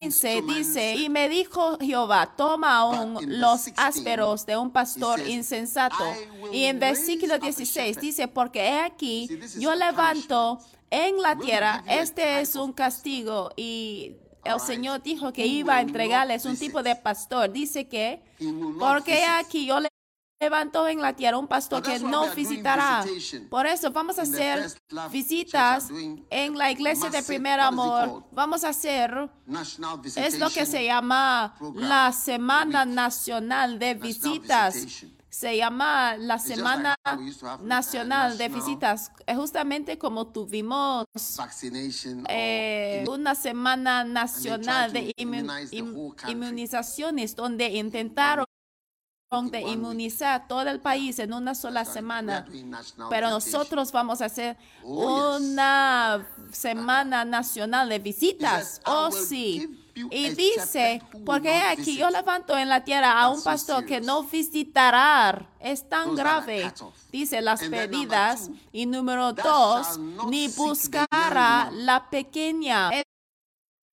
dice, y me dijo Jehová, toma aún los ásperos de un pastor insensato. Y en versículo 16 dice, porque he aquí, yo levanto en la tierra, este es un castigo. Y el Señor dijo que iba a entregarles un tipo de pastor. Dice que, porque aquí yo levanto en la tierra un pastor que no visitará. Por eso vamos a hacer visitas en la iglesia de primer amor. Vamos a hacer, es lo que se llama la Semana Nacional de Visitas. se llama la Semana Nacional de Visitas, justamente como tuvimos eh, una Semana Nacional de inmunizaciones donde intentaron de inmunizar todo el país en una sola semana. Pero nosotros vamos a hacer una semana nacional de visitas. Oh, sí. Y dice, porque aquí yo levanto en la tierra a un pastor que no visitará. Es tan grave. Dice las pedidas. Y número dos, ni buscará la pequeña.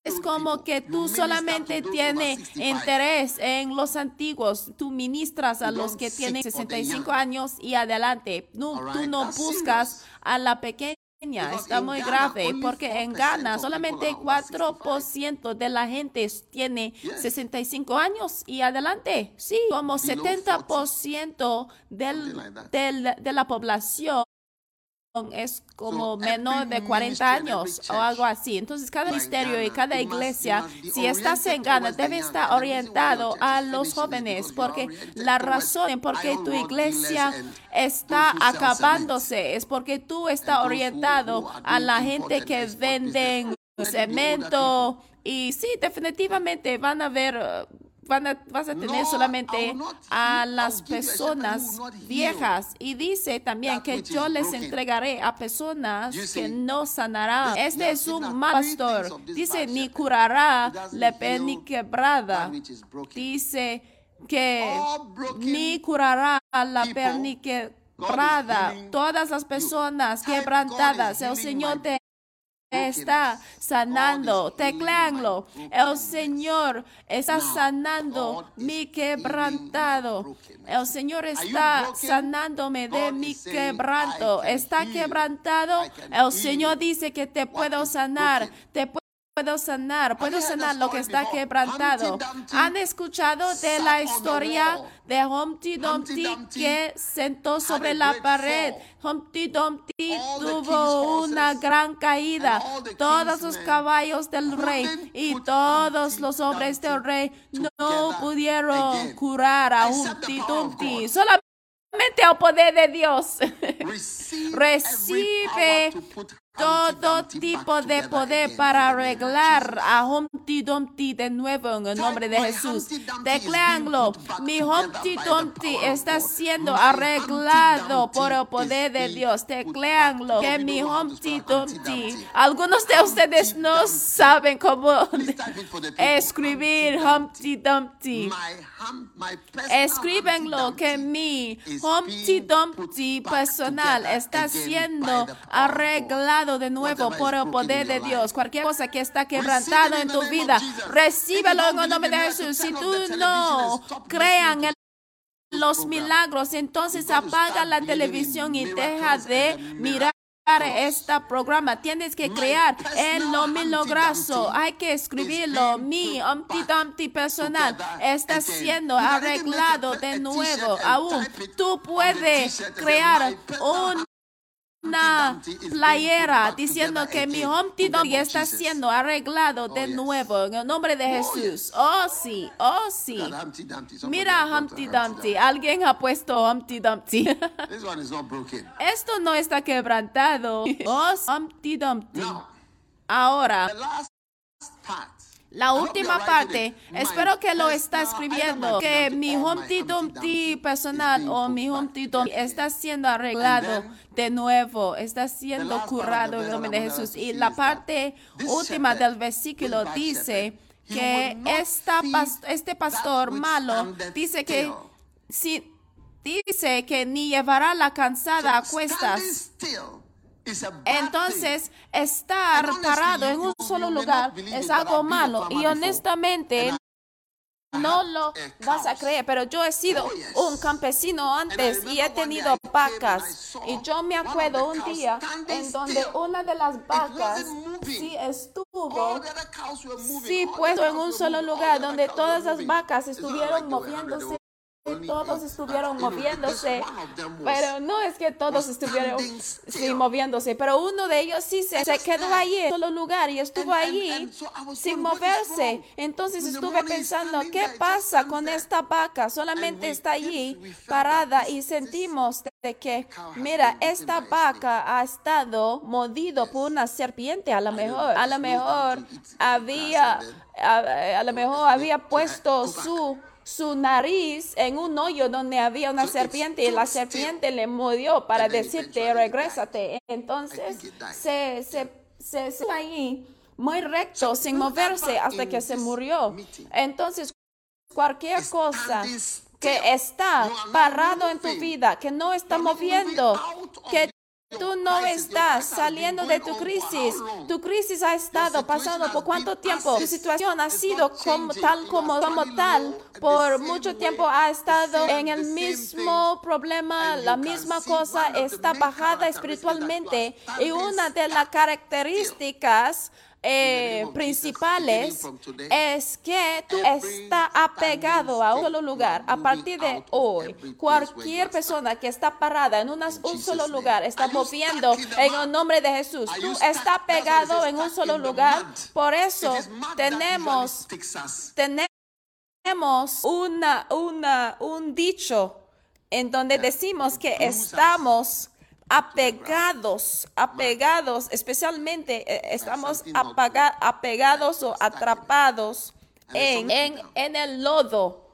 Es como que tú solamente tienes interés en los antiguos. Tú ministras a los que tienen 65 años y adelante. No, tú no buscas a la pequeña. Está muy grave porque en Ghana solamente 4% de la gente tiene 65 años y adelante. Sí, como 70% del, del, de la población es como menor de 40 años o algo así. Entonces, cada ministerio y cada iglesia, si estás en Ghana, debe estar orientado a los jóvenes, porque la razón por qué tu iglesia está acabándose es porque tú estás orientado a la gente que venden cemento y sí, definitivamente van a ver vas a tener solamente a las personas viejas. Y dice también que yo les entregaré a personas que no sanarán. Este es un mal pastor. Dice, ni curará la ni quebrada. Dice que ni curará la perni quebrada. Todas las personas quebrantadas, el Señor te está sanando. Tecleanlo. El Señor está sanando mi quebrantado. El Señor está sanándome de mi quebranto. Está quebrantado. El Señor dice que te puedo sanar. Te puedo sanar, puedo sanar lo que está quebrantado. ¿Han escuchado de la historia de Humpty Dumpty que sentó sobre la pared? Humpty Dumpty tuvo una gran caída. Todos los caballos del rey y todos los hombres del rey no pudieron curar a Humpty Dumpty. Solamente el poder de Dios recibe todo tipo de poder para arreglar a Humpty Dumpty de nuevo en el nombre de Jesús. Decléanlo. Mi Humpty Dumpty está siendo arreglado por el poder de Dios. Decléanlo. Que mi Humpty Dumpty. Algunos de ustedes no saben cómo escribir Humpty Dumpty. Escríbenlo que mi Humpty Dumpty personal está siendo arreglado de nuevo por el poder de Dios. Cualquier cosa que está quebrantado en tu vida, recíbelo en el nombre de Jesús. Si tú no crean en los milagros, entonces apaga la televisión y deja de mirar este programa. Tienes que crear en lo milagroso. Hay que escribirlo. Mi Humpty Dumpty personal está siendo arreglado de nuevo. Aún tú puedes crear un una playera diciendo que mi Humpty Dumpty está siendo arreglado de nuevo en el nombre de Jesús. Oh sí, oh sí. Mira Humpty Dumpty. Alguien ha puesto Humpty Dumpty. Esto no está quebrantado. Oh Humpty Dumpty. Ahora. La última parte, espero que lo está escribiendo, que mi Humpty Dumpty personal o mi Humpty Dumpty está siendo arreglado de nuevo, está siendo curado en nombre de Jesús. Y la parte última del versículo dice que esta, este pastor malo dice que si dice que ni llevará la cansada a cuestas. Entonces, estar parado en un solo lugar es algo malo y honestamente no lo vas a creer, pero yo he sido oh, un campesino antes y he tenido vacas. Y yo me acuerdo un día en donde una de las vacas sí estuvo, sí puesto en un solo lugar, donde todas las vacas estuvieron moviéndose todos estuvieron moviéndose, pero no es que todos estuvieron moviéndose, pero uno de ellos sí se, quedó allí en solo lugar y estuvo allí sin moverse. Entonces estuve pensando, ¿qué pasa con esta vaca? Solamente está allí parada y sentimos de que, mira, esta vaca ha estado mordido por una serpiente, a lo mejor, a lo mejor había, a lo mejor había puesto su su nariz en un hoyo donde había una serpiente y la serpiente le mordió para decirte, regrésate. Entonces se, se, se, se ahí muy recto, sin moverse hasta que se murió. Entonces, cualquier cosa que está parado en tu vida, que no está moviendo, que Tú no estás saliendo de tu crisis. Tu crisis ha estado pasando por cuánto tiempo. Tu situación ha sido como tal como, como tal. Por mucho tiempo ha estado en el mismo problema, la misma cosa. Está bajada espiritualmente. Y una de las características eh, principales es que tú estás apegado a un solo lugar. A partir de hoy, cualquier persona que está parada en un solo lugar está moviendo en el nombre de Jesús. Tú estás pegado en un solo lugar. Por eso tenemos, tenemos una, una, un dicho en donde decimos que estamos apegados, apegados, especialmente eh, estamos apegados o atrapados en, en, el lodo,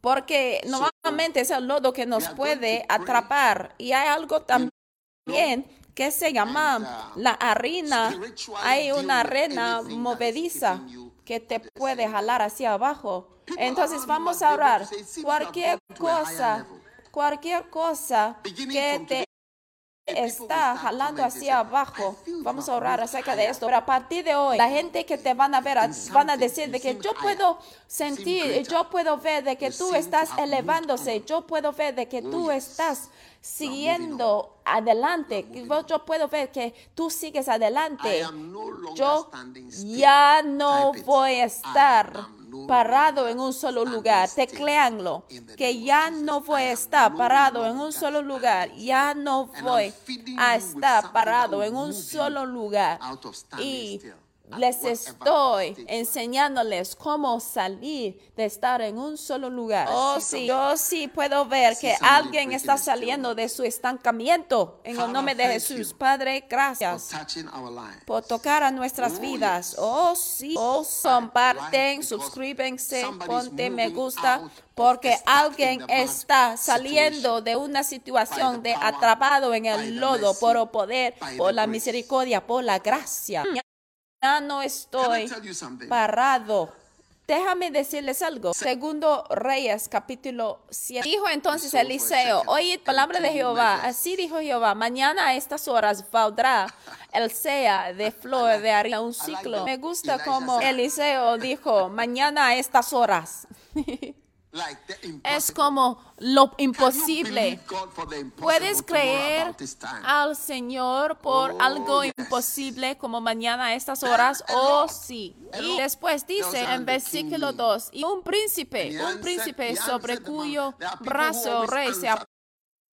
porque normalmente es el lodo que nos puede atrapar. Y hay algo también que se llama la arena. Hay una arena movediza que te puede jalar hacia abajo. Entonces vamos a orar. Cualquier cosa, cualquier cosa que te está jalando hacia abajo. Vamos a orar acerca de esto. Pero a partir de hoy, la gente que te van a ver van a decir de que yo puedo sentir, yo puedo ver de que tú estás elevándose, yo puedo ver de que tú estás siguiendo adelante. Yo puedo ver que tú sigues adelante. Yo ya no voy a estar parado en un solo lugar. Tecleanlo, que ya no voy a estar parado en un solo lugar. Ya no voy a estar parado en un solo lugar. Y les estoy enseñándoles cómo salir de estar en un solo lugar. Oh, sí, yo sí puedo ver que alguien está saliendo de su estancamiento en el nombre de Jesús. Padre, gracias por tocar a nuestras vidas. Oh, sí. Oh, comparten, suscríbense, ponte me gusta, porque alguien está saliendo de una situación de atrapado en el lodo por el poder, por la misericordia, por la gracia ya no estoy parado. Déjame decirles algo. Segundo Reyes, capítulo 7. Dijo entonces Eliseo, oye palabra de Jehová. Así dijo Jehová, mañana a estas horas valdrá el sea de flor de harina un ciclo. Me gusta como Eliseo dijo, mañana a estas horas. Es como lo imposible. ¿Puedes creer al Señor por algo imposible como mañana a estas horas? Oh, sí. Y después dice en versículo 2, y un príncipe, un príncipe sobre cuyo brazo rey se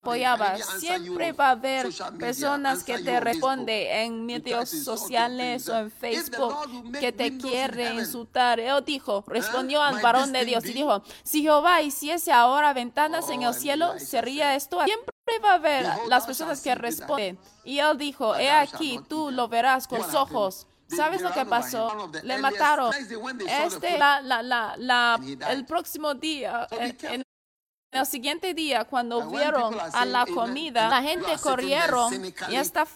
apoyaba. Siempre va a haber personas que te responden en medios sociales o en Facebook que te quieren insultar. Él dijo, respondió al varón de Dios y dijo, si Jehová hiciese ahora ventanas en el cielo, ¿sería esto? Siempre va a haber las personas que responden. Y él dijo, he aquí, tú lo verás con los ojos. ¿Sabes lo que pasó? Le mataron. Este, la, la, la, el próximo día, en, el siguiente día, cuando vieron a la comida, la gente corrieron y esta,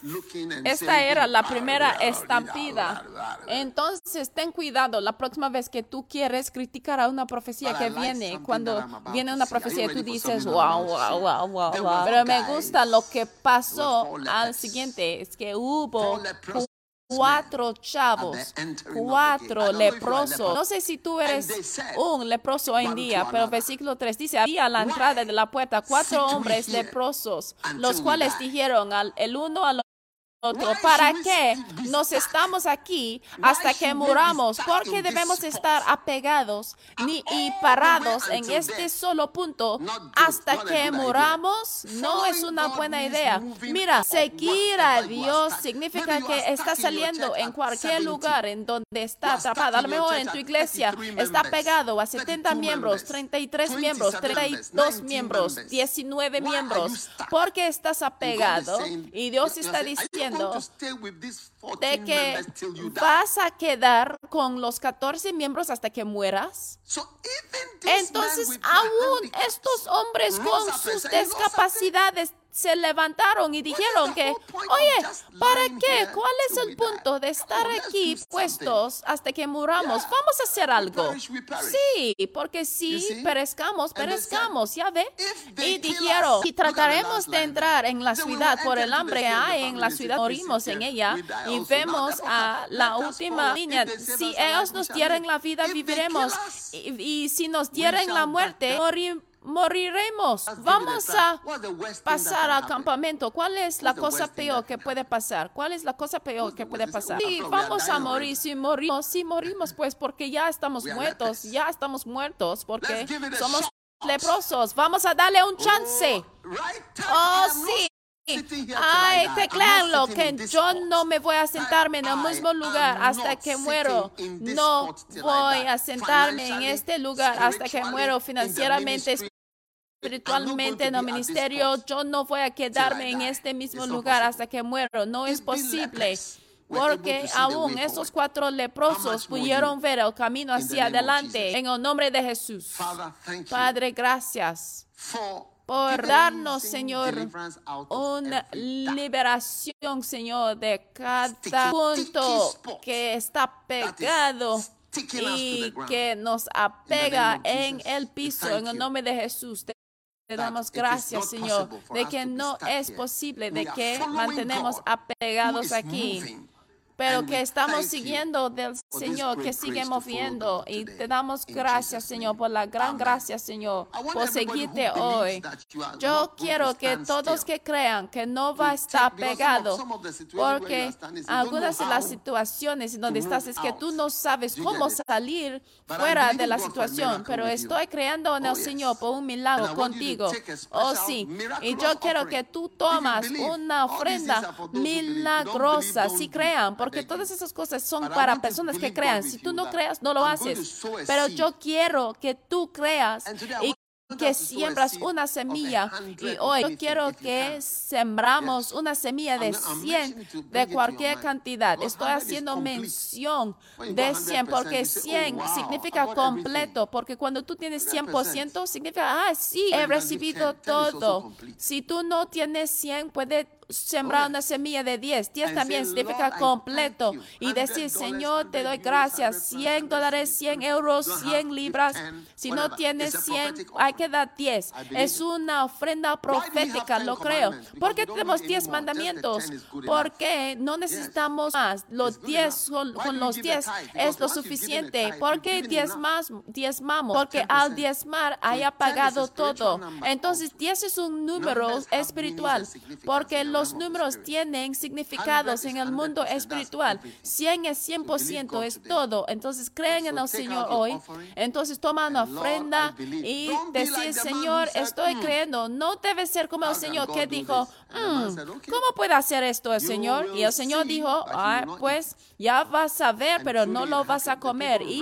esta era la primera estampida. Entonces, ten cuidado la próxima vez que tú quieres criticar a una profecía que viene, cuando viene una profecía, tú dices, wow, wow, wow, wow, Pero me gusta lo que pasó al siguiente, es que hubo cuatro chavos, cuatro leprosos. No sé si tú eres un leproso hoy en día, pero versículo 3 dice, había a la entrada de la puerta cuatro hombres leprosos, los cuales dijeron al el uno al ¿Para qué nos estamos aquí hasta que muramos? Porque debemos estar apegados ni, y parados en este solo punto hasta que muramos? No es una buena idea. Mira, seguir a Dios significa que está saliendo en cualquier lugar en donde está atrapado. A lo mejor en tu iglesia está pegado a 70 miembros, 33 miembros, 32 miembros, 19 miembros. Porque estás apegado y Dios está diciendo de que vas a quedar con los 14 miembros hasta que mueras. Entonces, aún estos hombres con sus discapacidades se levantaron y dijeron que, oye, ¿para qué? ¿Cuál es el punto de estar aquí puestos hasta que muramos? Vamos a hacer algo. Sí, porque si perezcamos, perezcamos, ¿ya ve? Y dijeron, si trataremos de entrar en la ciudad por el hambre hay en la ciudad, morimos en ella. y vemos a la última línea. Si ellos nos dieran la vida, viviremos. Y, si nos dieran la muerte, moriremos moriremos. Vamos a pasar al campamento. ¿Cuál es la cosa peor que puede pasar? ¿Cuál es la cosa peor que puede pasar? Sí, vamos a morir. Si morimos, si morimos, pues porque ya estamos muertos. Ya estamos muertos porque somos leprosos. Vamos a darle un chance. Oh, sí. Ay, tecleanlo, que yo no me voy a sentarme en el mismo lugar hasta que muero. No voy a sentarme en este lugar hasta que muero financieramente, espiritualmente en el ministerio, yo no voy a quedarme en este mismo lugar hasta que muero. No es posible. Porque aún esos cuatro leprosos pudieron ver el camino hacia adelante en el nombre de Jesús. Padre, gracias por darnos, Señor, una liberación, Señor, de cada punto que está pegado y que nos apega en el piso, en el nombre de Jesús. Te damos gracias, Señor, de que no es posible de que mantenemos apegados aquí pero que estamos siguiendo del Señor, que sigue moviendo. Y te damos gracias, Señor, por la gran gracia, Señor, por seguirte hoy. Yo quiero que todos que crean que no va a estar pegado, porque algunas de las situaciones en donde estás es que tú no sabes cómo salir fuera de la situación, pero estoy creando en el oh, Señor por un milagro contigo. Oh, sí. Y yo quiero que tú tomas una ofrenda milagrosa, si crean, porque todas esas cosas son para personas que crean. Si tú no creas, no lo haces. Pero yo quiero que tú creas y que siembras una semilla. y hoy yo quiero que sembramos una semilla de 100 de cualquier cantidad. Estoy haciendo mención de 100 porque 100 significa completo, porque cuando tú tienes 100% significa, ah, sí, he recibido todo. Si tú no tienes 100, puede sembrar una semilla de 10. 10 también significa completo. Y decir, Señor, te doy gracias. 100 dólares, 100 euros, 100 libras. Si no tienes 100, hay que dar 10. Es una ofrenda profética, lo creo. ¿Por qué tenemos 10 mandamientos? Porque no necesitamos más. Los 10 con, los 10 es lo suficiente. ¿Por qué 10 más? Diezmamos. Porque al diezmar haya pagado todo. Entonces 10 es un número espiritual. Porque los números tienen significados en el mundo espiritual. 100 es 100%, es todo. Entonces creen en el Señor hoy. Entonces toman una ofrenda y decir, Señor, estoy creyendo. No debe ser como el Señor que dijo, "Mm, ¿cómo puede hacer esto el Señor? Y el Señor dijo, "Ah, pues ya vas a ver, pero no lo vas a comer. Y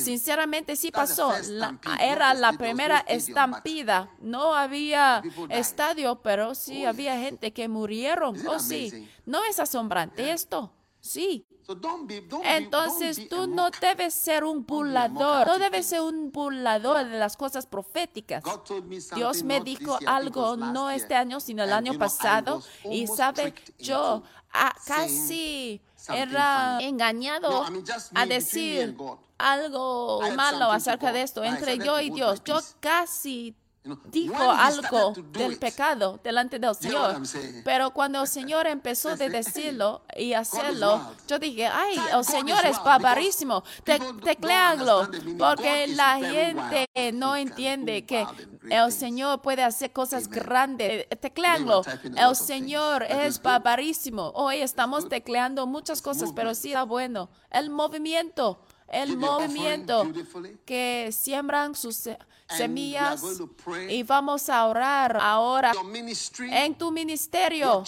sinceramente sí pasó. La- era la primera estampida. No había estadio, pero sí había gente que murieron. Oh, sí. ¿No es asombrante esto? Sí. Entonces tú no debes ser un burlador, no debes ser un burlador de las cosas proféticas. Dios me dijo algo, no este año, sino el año pasado. Y sabe, yo ah, casi era engañado a decir algo malo acerca de esto entre yo "Let y Dios. Yo peace." casi dijo algo del pecado delante del Señor. Pero cuando el Señor empezó de decirlo y hacerlo, yo dije, ay, el Señor es barbarísimo. Te, porque la gente no entiende que el. Señor puede hacer cosas grandes. A El Señor es barbarísimo. Hoy estamos tecleando muchas cosas, pero sí está bueno. El movimiento. El movimiento que siembran sus semillas y vamos a orar ahora en tu ministerio,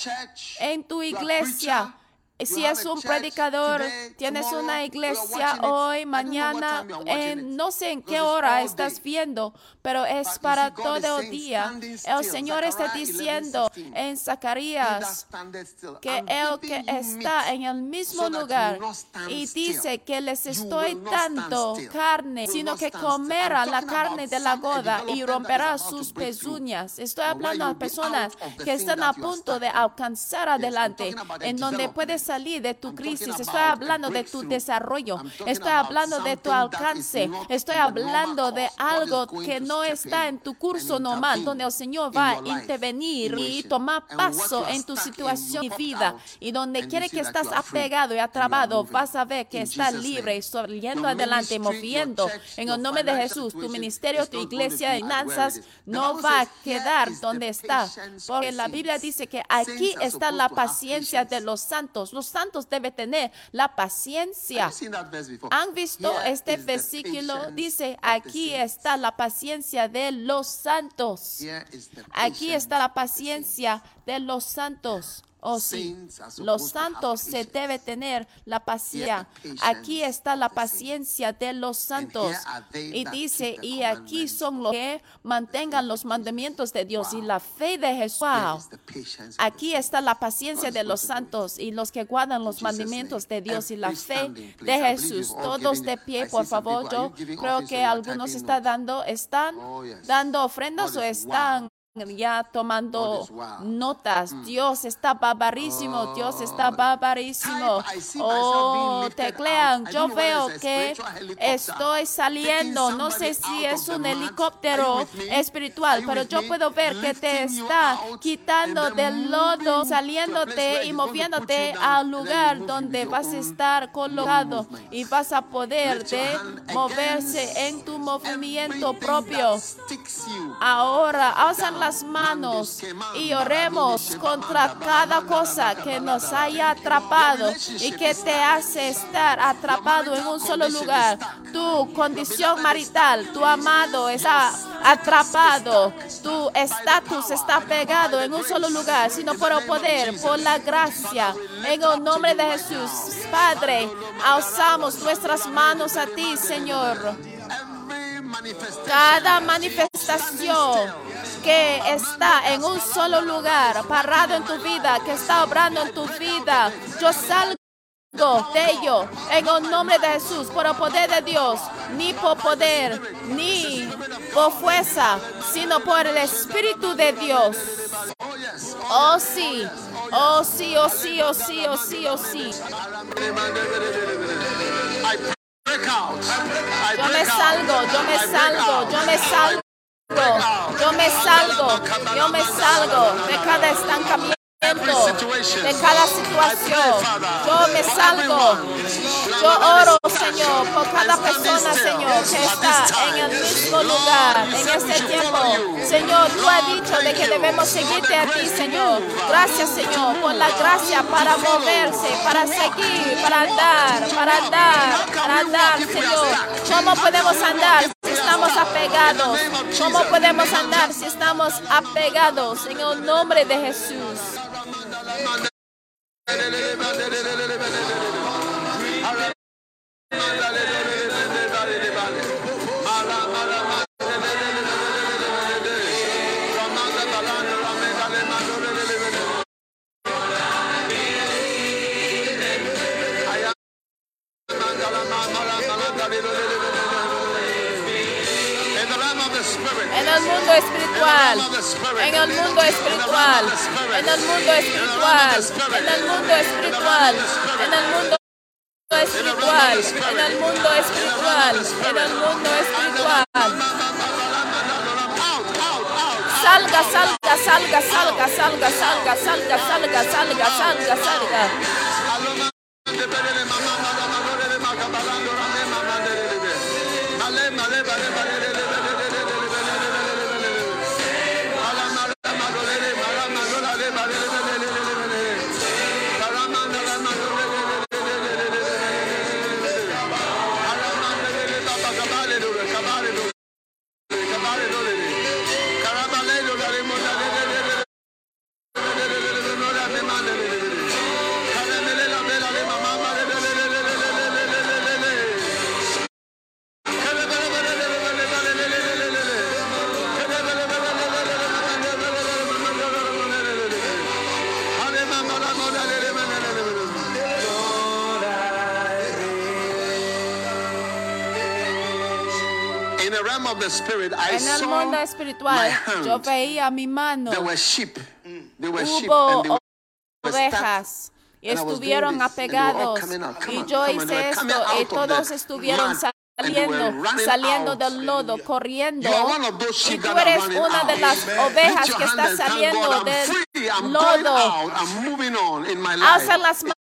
en tu iglesia. Si es un predicador, tienes una iglesia hoy, mañana, en, no sé en qué hora estás viendo, pero es para todo día. El Señor está diciendo 11:16. en Zacarías que el que está en el mismo lugar y dice que les estoy dando carne, sino que comerá la carne de la goda y romperá sus pezuñas. Estoy hablando a personas que están a punto de alcanzar adelante, en donde puedes salir de tu crisis. Estoy hablando de tu desarrollo. Estoy hablando de tu alcance. Estoy hablando de algo que no está en tu curso normal, donde el Señor va a intervenir y tomar paso en tu situación y vida. Y donde quiere que estás apegado y atrapado, vas a ver que estás libre y saliendo adelante, ministry, moviendo. En el nombre de Jesús, tu ministerio, is tu iglesia, finanzas, no va a says, "Here quedar donde está. Porque la Biblia saints." dice que aquí está la paciencia de los santos. Los santos deben tener la paciencia. ¿Han visto Here este versículo? Dice, aquí está la paciencia de los santos. Aquí está la paciencia de los santos. Oh, sí. Los santos se debe tener la paciencia. Aquí está la paciencia de los santos. Y dice, y aquí son los que mantengan los mandamientos de Dios y la fe de Jesús. Wow. Aquí está la paciencia de los santos y los que guardan los mandamientos de. Dios y la fe de Jesús. Todos de pie, por favor. Yo creo que algunos están notes? dando, están Oh, dando ofrendas o están. Ya tomando wow. notas. Dios está barbarísimo, Dios está barbarísimo. Oh, teclean. Yo veo que estoy saliendo. No sé si es un helicóptero espiritual, pero yo puedo ver que te está quitando del lodo, saliéndote y moviéndote al lugar donde vas a estar colocado y vas a poder de moverse en tu movimiento propio. Ahora alzan las manos y oremos contra cada cosa que nos haya atrapado y que te hace estar atrapado en un solo lugar. Tu condición marital, tu amado está atrapado, tu estatus está pegado en un solo lugar, sino por el poder, por la gracia. En el nombre de Jesús, Padre, alzamos nuestras manos a ti, Señor cada manifestación que está en un solo lugar, parado en tu vida, que está obrando en tu vida, yo salgo de ello en el nombre de Jesús, por el poder de Dios, ni por poder, ni por fuerza, sino por el Espíritu de Dios. Oh, sí, oh sí, oh sí, oh sí, oh sí, oh sí. Yo me salgo, yo me salgo, yo me salgo, yo me salgo, yo me salgo. De cada estancamiento, de cada situación. Yo me salgo. Yo oro, Señor, por cada persona, Señor, que está en el mismo lugar en este tiempo. Señor, tú has dicho de que debemos seguirte a ti, Señor. Gracias, Señor, por la gracia para moverse, para seguir, para andar, para andar, para andar, Señor. ¿Cómo podemos andar si estamos apegados? ¿Cómo podemos andar si estamos apegados en el nombre de Jesús? In the realm of the spirit. Espiritual, en el mundo espiritual, en el mundo espiritual, en el mundo espiritual, en el mundo espiritual, en el mundo espiritual, en el mundo espiritual. Salga, salga, salga, salga, salga, salga, salga, salga, salga, salga, salga. spirit, I en el mundo espiritual, yo veía mi mano. There were sheep. There were sheep and they ovejas y estuvieron apegados. Y yo hice esto y todos estuvieron saliendo, saliendo del lodo, corriendo. Y tú eres una de las ovejas que está saliendo del lodo. Alza las manos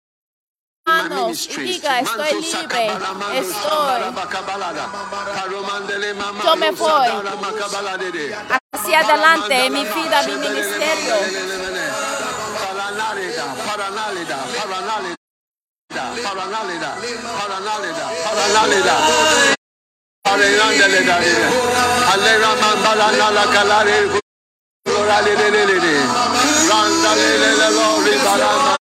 manos y diga, estoy libre, estoy. Yo me voy. hacia adelante en mi vida, mi ministerio. Randa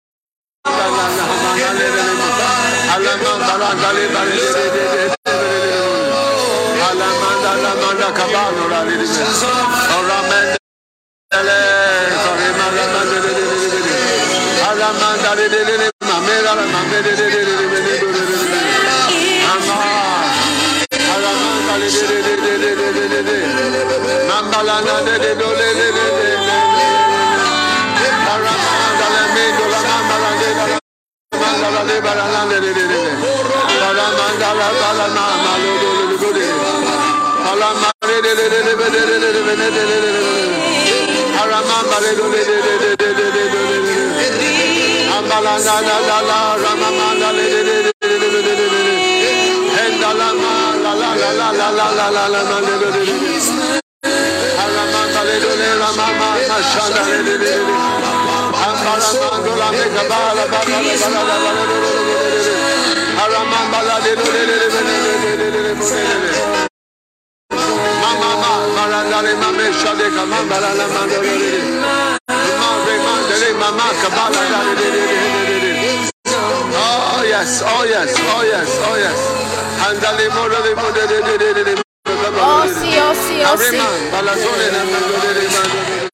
Mandalana de de do le le le le Hallelujah. Oh yes, oh yes, oh yes, oh yes. Oh oh oh.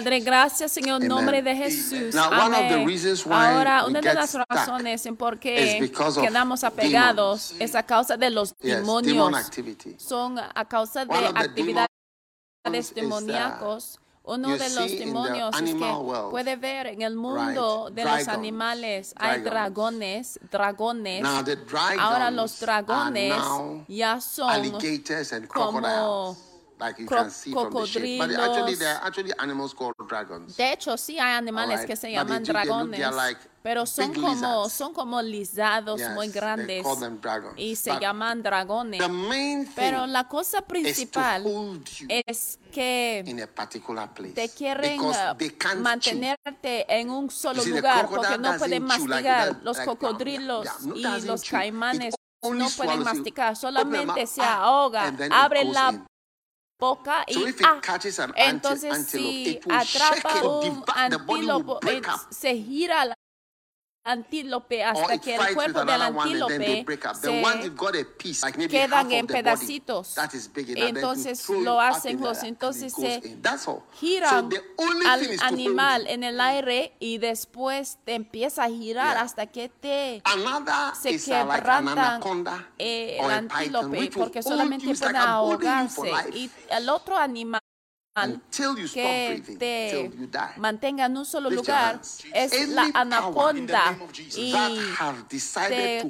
Padre, gracias en el nombre de Jesús. Amén. Ahora, una de las razones en por qué quedamos apegados es a causa de los demonios. Son a causa de actividades demoníacos. Uno de los demonios es que puede ver en el mundo de los animales hay dragones, dragones. Ahora los dragones ya son como Like you can see. But actually, there are actually animals called dragons. De hecho, sí hay animales que se llaman dragones. Pero son como, lizards. son como lizados muy grandes y se But llaman dragones. Pero la cosa principal es que te quieren uh, mantenerte chew. en un solo lugar porque no pueden mastigar. Like, los cocodrilos y los caimanes no pueden masticar, solamente se ahoga, abre la poca y ah, entonces si atrapa un antílope, eh, se gira la antílope hasta que el cuerpo del antílope se like quedan en pedacitos. Entonces lo hacen los, entonces se giran al animal en el aire y después te empieza a girar yeah. hasta que te Another se quebrantan like el antílope porque solamente pueden ahogarse. Y el otro animal que te mantenga en un solo lugar es la anaconda y te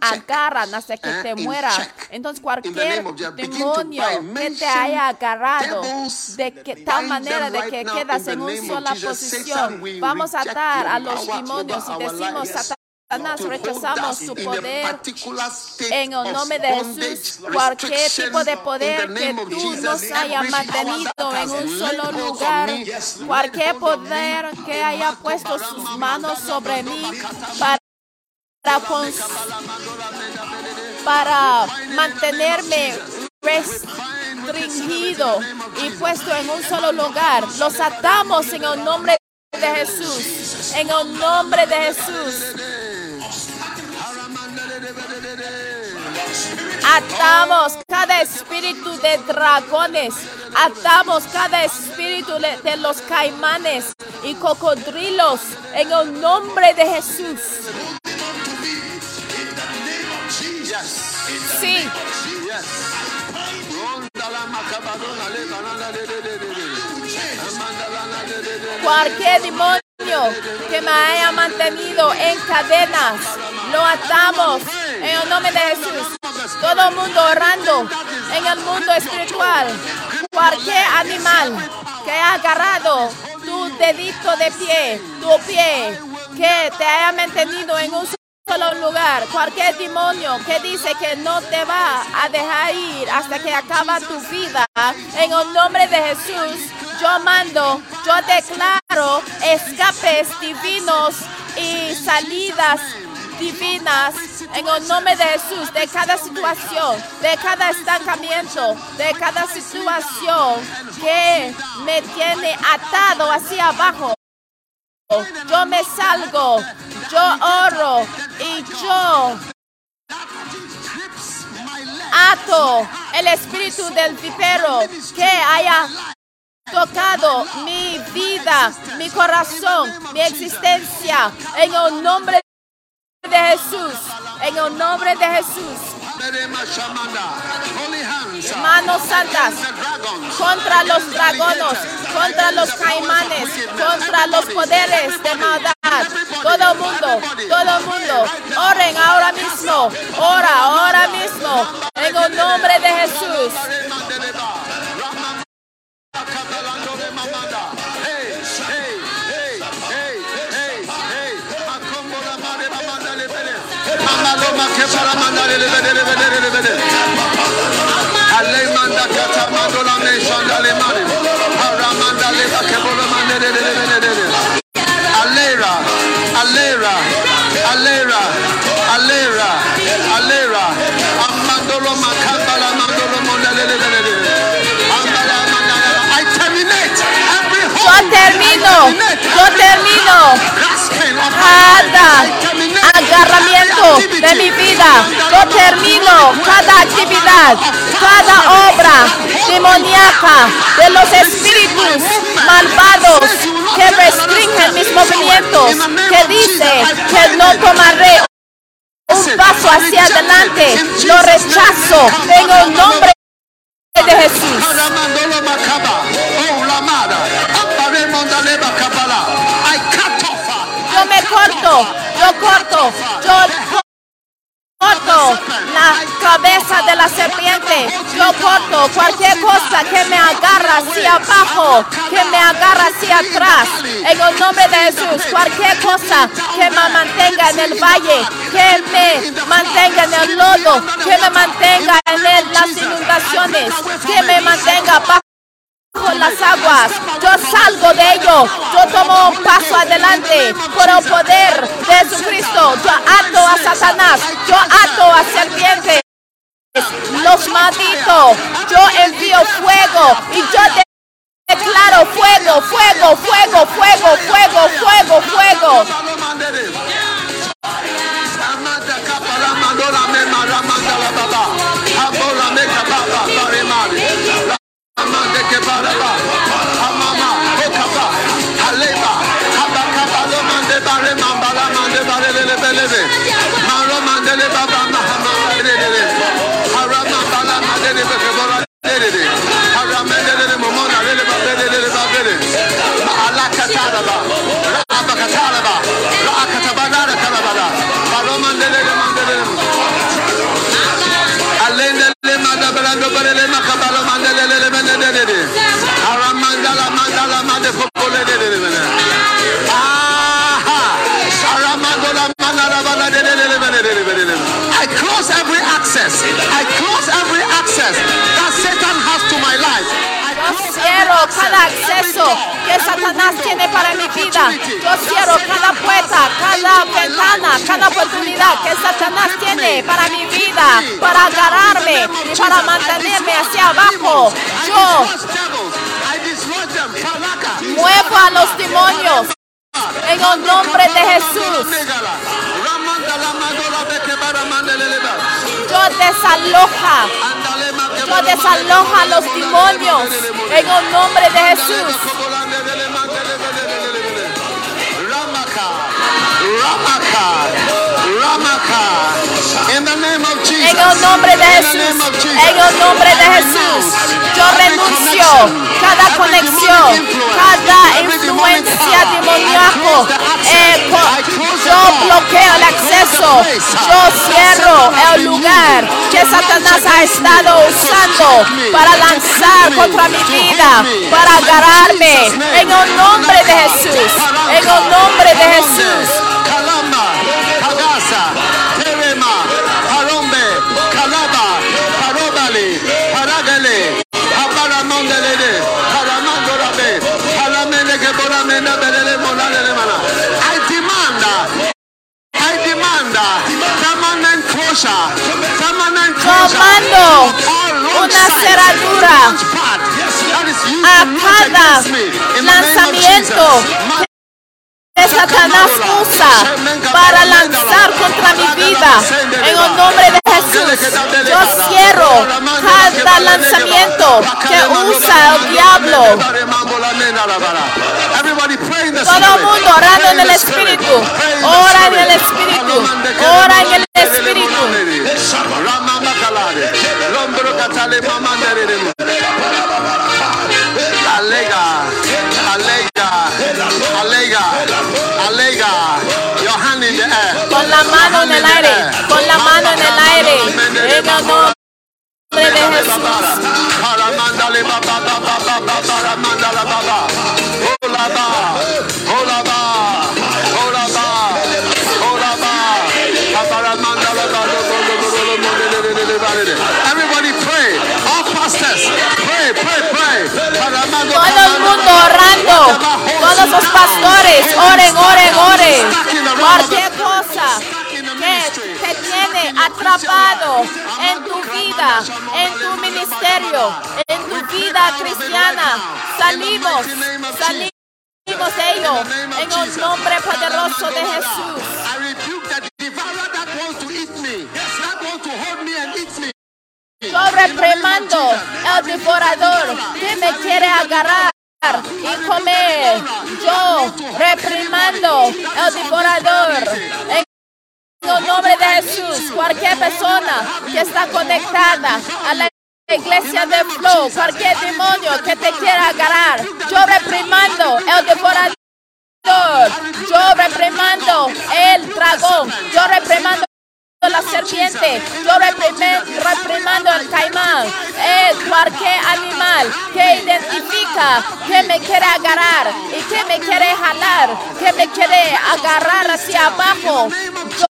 agarran hasta que te mueras. Entonces cualquier demonio que te haya agarrado de que, tal manera de que quedas en una sola posición, vamos a atar a los demonios y decimos Satanás. Rechazamos su poder en el nombre de Jesús, cualquier tipo de poder que tú nos haya every power mantenido en un solo lugar, cualquier poder que haya puesto sus manos sobre mí para, para mantenerme restringido y puesto en un solo lugar. Los atamos en el nombre de Jesús. En el nombre de Jesús. Atamos cada espíritu de dragones. Atamos cada espíritu de los caimanes y cocodrilos en el nombre de Jesús. Sí. Cualquier demonio que me haya mantenido en cadenas, lo atamos en el nombre de Jesús. Todo el mundo orando en el mundo espiritual. Cualquier animal que haya agarrado tu dedito de pie, tu pie, que te haya mantenido en un solo lugar. Cualquier demonio que dice que no te va a dejar ir hasta que acaba tu vida, en el nombre de Jesús, yo mando, yo declaro escapes divinos y salidas divinas en el nombre de Jesús de cada situación, de cada estancamiento, de cada situación que me tiene atado hacia abajo. Yo me salgo, yo oro y yo ato el espíritu del vipero que haya tocado mi vida, mi corazón, mi existencia, en el nombre de Jesús, en el nombre de Jesús. Manos santas contra los dragones, contra los caimanes, contra los poderes de maldad. Todo el mundo, todo el mundo, oren ahora mismo, ora ahora mismo, en el nombre de Jesús. Alera, Alera, Alera, Amandolo Mandela. Termino, yo termino cada agarramiento de mi vida. Yo termino cada actividad, cada obra demoníaca de los espíritus malvados que restringen mis movimientos, que dice que no tomaré un paso hacia adelante. Lo rechazo en el nombre de Jesús. Yo me corto, yo corto, yo corto la cabeza de la serpiente, yo corto cualquier cosa que me agarra hacia abajo, que me agarra hacia atrás, en el nombre de Jesús, cualquier cosa que me mantenga en el valle, que me mantenga en el lodo, que me mantenga en las inundaciones, que me mantenga bajo con las aguas. Yo salgo de ello. Yo tomo un paso adelante por el poder de Jesucristo. Yo ato a Satanás. Yo ato a serpientes. Los maldito. Yo envío fuego y yo de- declaro fuego, fuego, fuego, fuego, fuego, fuego, fuego. Roma, lele. Aramanda la manda la mande popole lele lele. Aha! Saramando la manda la bala lele lele lele lele lele. I close every access. I close every access that Satan has to my life. I Yo cierro cada acceso que Satanás tiene para mi vida. Yo cierro cada puerta, cada ventana, cada oportunidad que Satanás tiene para mi vida, para agarrarme y para mantenerme hacia abajo. Yo muevo a los demonios en el nombre de Jesús. Yo desaloja, yo desaloja los demonios en el nombre de Jesús. Ramaka, Ramaka, Ramaka. In the name of Jesus. En el nombre de Jesús, en el nombre de Jesús, yo renuncio. cada conexión, cada influencia demoníaco. Eh, yo bloqueo el acceso, yo cierro el lugar que Satanás ha estado usando para lanzar contra mi vida, para agarrarme. En el nombre de Jesús, en el nombre de Jesús. Kagasa, Terema, Harombe, Kalaba, Harobali, Haragale, Habaramondelele, Haramandorabe, Haramene Geboramena Belele Monalele Mana. I demand, I demand permanent closure, permanent closure. Road una cerradura a cada lanzamiento. Satanás usa para lanzar contra mi vida. En el nombre de Jesús, yo cierro cada lanzamiento que usa el diablo. Todo el mundo orando en el Espíritu. Ora en el Espíritu. Ora en el Espíritu. Alega, alega. Your hand in the air. Con la mano en el aire. Con la mano en el aire. En el nombre de Jesús. Todos los pastores, oren, oren, oren. Cualquier cosa que te tiene atrapado en tu vida, en tu ministerio, en tu vida cristiana, salimos, salimos de ello en el nombre poderoso de Jesús. Yo reprimando el devorador que me quiere agarrar y comer. Yo reprimando el devorador. En el nombre de Jesús, cualquier persona que está conectada a la iglesia de Flow, cualquier demonio que te quiera agarrar, yo reprimando el devorador. Yo reprimando el dragón. Yo reprimando la serpiente, yo reprimando el caimán, es cualquier animal que identifica que me quiere agarrar y que me quiere jalar, que me quiere agarrar hacia abajo. Yo,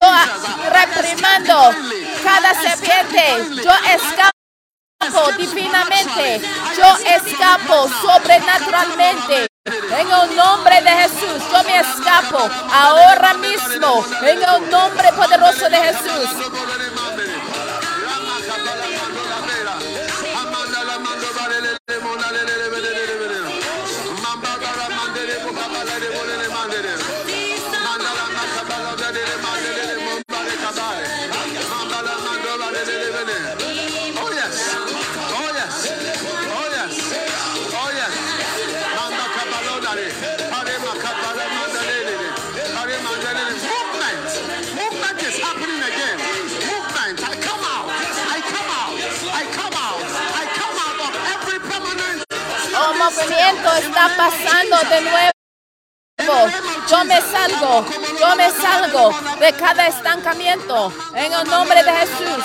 yo reprimando cada serpiente, yo escapo divinamente, yo escapo sobrenaturalmente. En el nombre de Jesús, yo me escapo ahora mismo. En el nombre poderoso de Jesús. Movimiento está pasando de nuevo. Yo me salgo, yo me salgo de cada estancamiento. En el nombre de Jesús.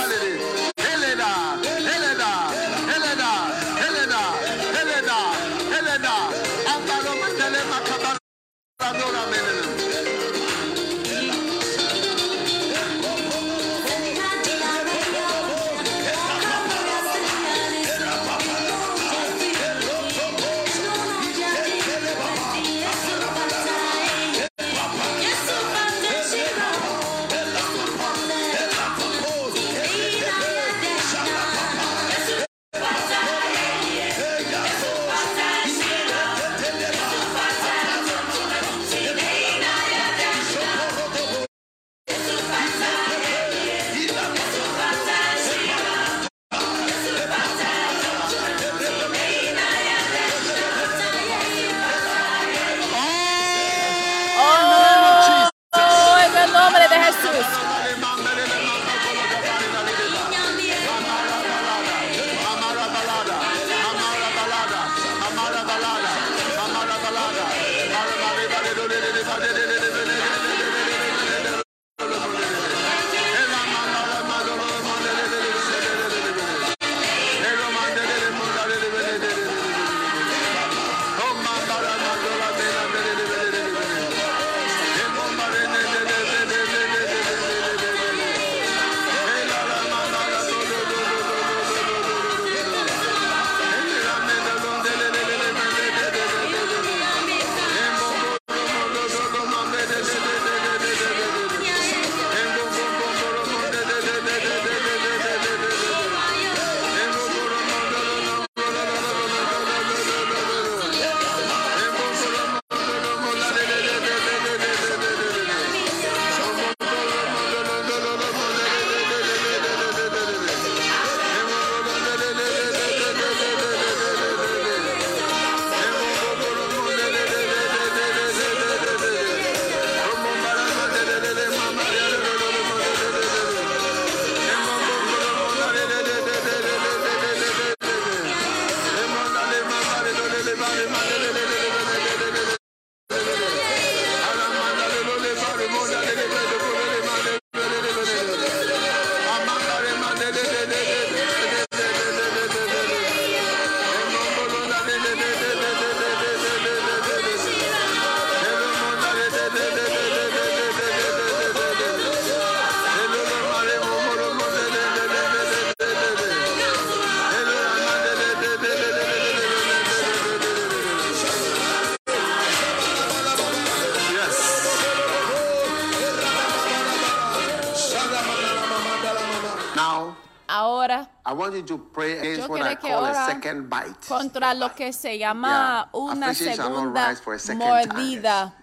contra lo que se llama una segunda mordida.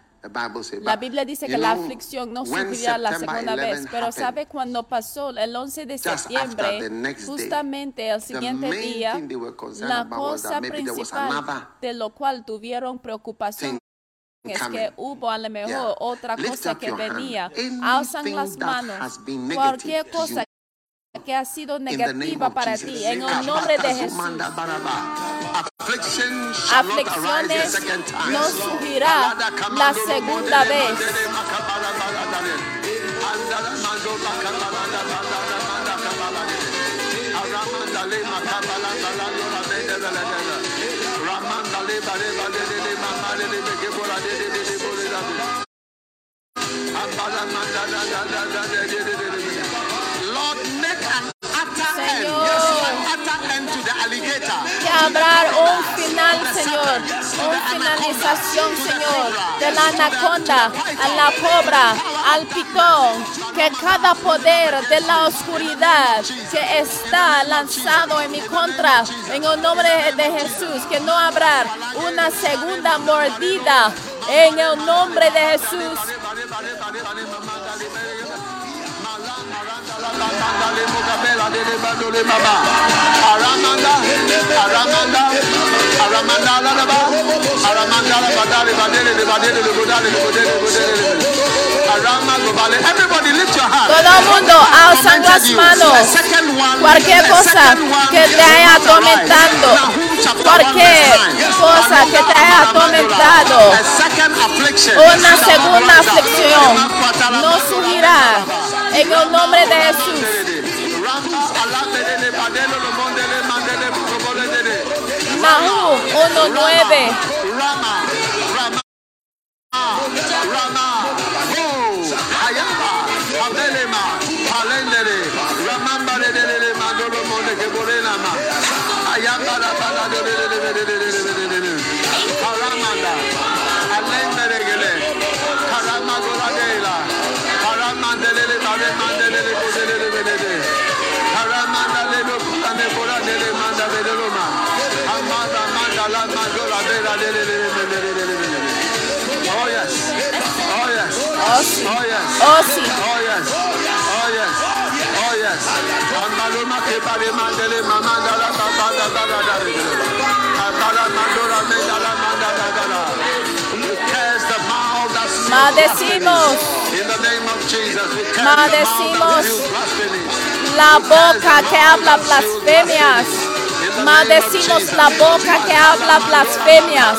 La Biblia dice que la aflicción no sufrirá la segunda vez, pero sabe cuando pasó el 11 de septiembre, justamente el siguiente día, la cosa principal de lo cual tuvieron preocupación es que hubo a lo mejor otra cosa que venía. Alzan las manos. Cualquier cosa que ha sido negativa para ti, en el nombre de Jesús. aflicciones no not la segunda vez. Lord, make an utter end. Que habrá un final, Señor, una finalización, Señor, de la anaconda, a la cobra, al pitón, que cada poder de la oscuridad que está lanzado en mi contra, en el nombre de Jesús, que no habrá una segunda mordida, en el nombre de Jesús. Todo mundo alzan las manos. Cualquier cosa que te haya atormentando, cualquier cosa que te haya atormentado, una segunda aflicción. No surgirá en el nombre de Jesús. Nahum 1.9 Rama, Rama, Rama, Go, Hayama, Abelema, Ramamba de Lele Mandoro Moneke Borelama, Ayamba da Bala de Lele Karamanda, Alendere Gele, Karamagora Gela, Karamandele Baremandele Gozele Belede, Karamanda Lelo Kutane Bora Lele Manda Beleloma, Amanda Mandala Mandora Bela Lele Ozzy. Ozzy. Oh, Maldecimos. Maldecimos la boca que habla blasfemias. Maldecimos la boca que habla blasfemias.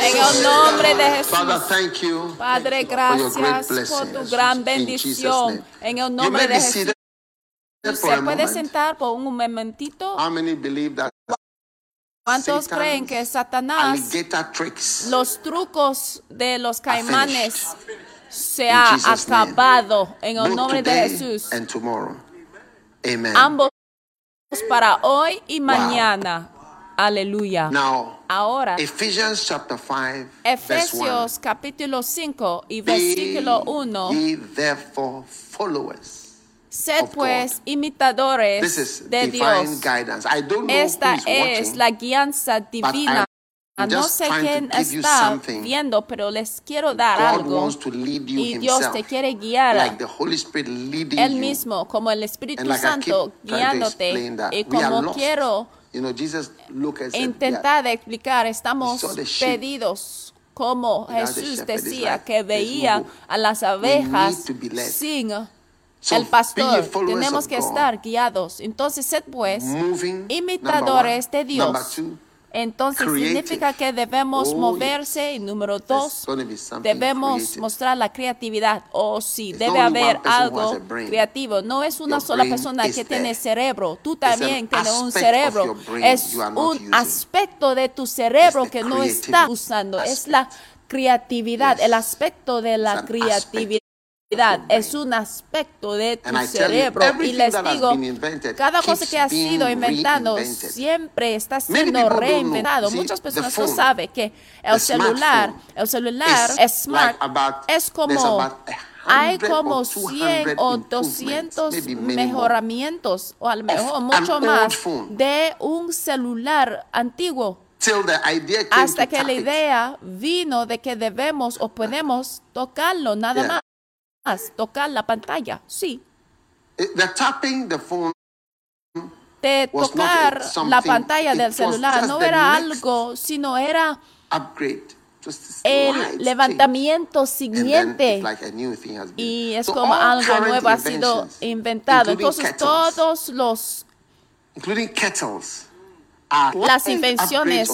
En el nombre de Jesús. Padre, gracias por tu gran bendición. En el nombre de Jesús. ¿Se puede sentar por un momentito? ¿Cuántos creen que Satanás, los trucos de los caimanes, se ha acabado en el nombre de Jesús? Ambos para hoy y mañana. Aleluya. Now, Ahora, Ephesians chapter 5, verse 1. Efesios capítulo 5 y Be versículo 1. ye therefore followers. Sed pues This imitadores is de Dios. guidance. I don't know Esta es watching, la guianza divina I'm No sé quién está viendo, pero les quiero dar God algo. wants to lead you Y Dios himself. te quiere guiar Like the Holy Spirit leading Él mismo, como el Espíritu like Santo, guiándote. Y como quiero Intentar explicar, estamos pedidos. Como Jesús decía que veía a las abejas sin el pastor. Tenemos que estar guiados. Entonces, sed pues Moving, imitadores de Dios. Entonces creative. significa que debemos Oh, moverse. Y número dos, debemos creative. mostrar la creatividad. O sí, It's debe haber algo creativo. No es una Your sola persona que there. tiene cerebro. Tú también tienes un cerebro. Es un aspecto de tu cerebro que no está usando. Es la creatividad, Yes. el aspecto de la creatividad. Es. un aspecto de tu you, cerebro. Y les digo, cada cosa que ha sido inventado siempre está siendo reinventado. See, Muchas personas no saben que el celular, el celular es smart, like about- es como hay como or 100 200 o improvements, 200 maybe many more, mejoramientos o a lo mejor mucho más de un celular antiguo. Hasta que la idea vino de que debemos o podemos tocarlo nada Yeah. más, tocar la pantalla, sí, It- The tapping the phone de tocar la pantalla del celular no era algo, sino era el levantamiento siguiente. Y es como algo nuevo ha sido inventado. Entonces kettles, todos los las invenciones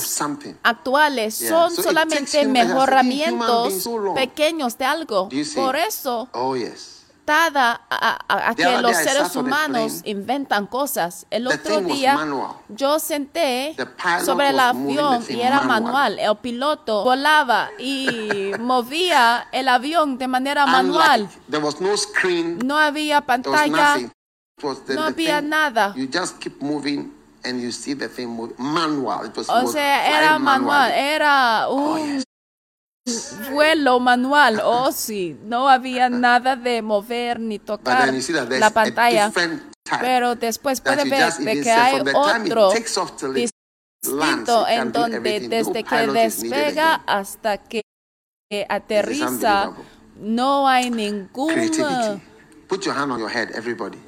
actuales son solamente mejoramientos pequeños de algo. Por eso Oh a, a- a que los seres humanos inventan cosas. El otro día yo senté sobre el avión y era manual. El piloto volaba y movía el avión de manera manual. like, there was no había pantalla. no había nada. And you see the thing. Manual. It was, O sea, era manual, manually. era Oh, un yes. vuelo manual. Oh, sí, no había nada de mover ni tocar la pantalla. Pero después puede ver de que hay otro distinto en do donde desde que despega hasta que aterriza no hay ningún. Put your hand on your head, everybody.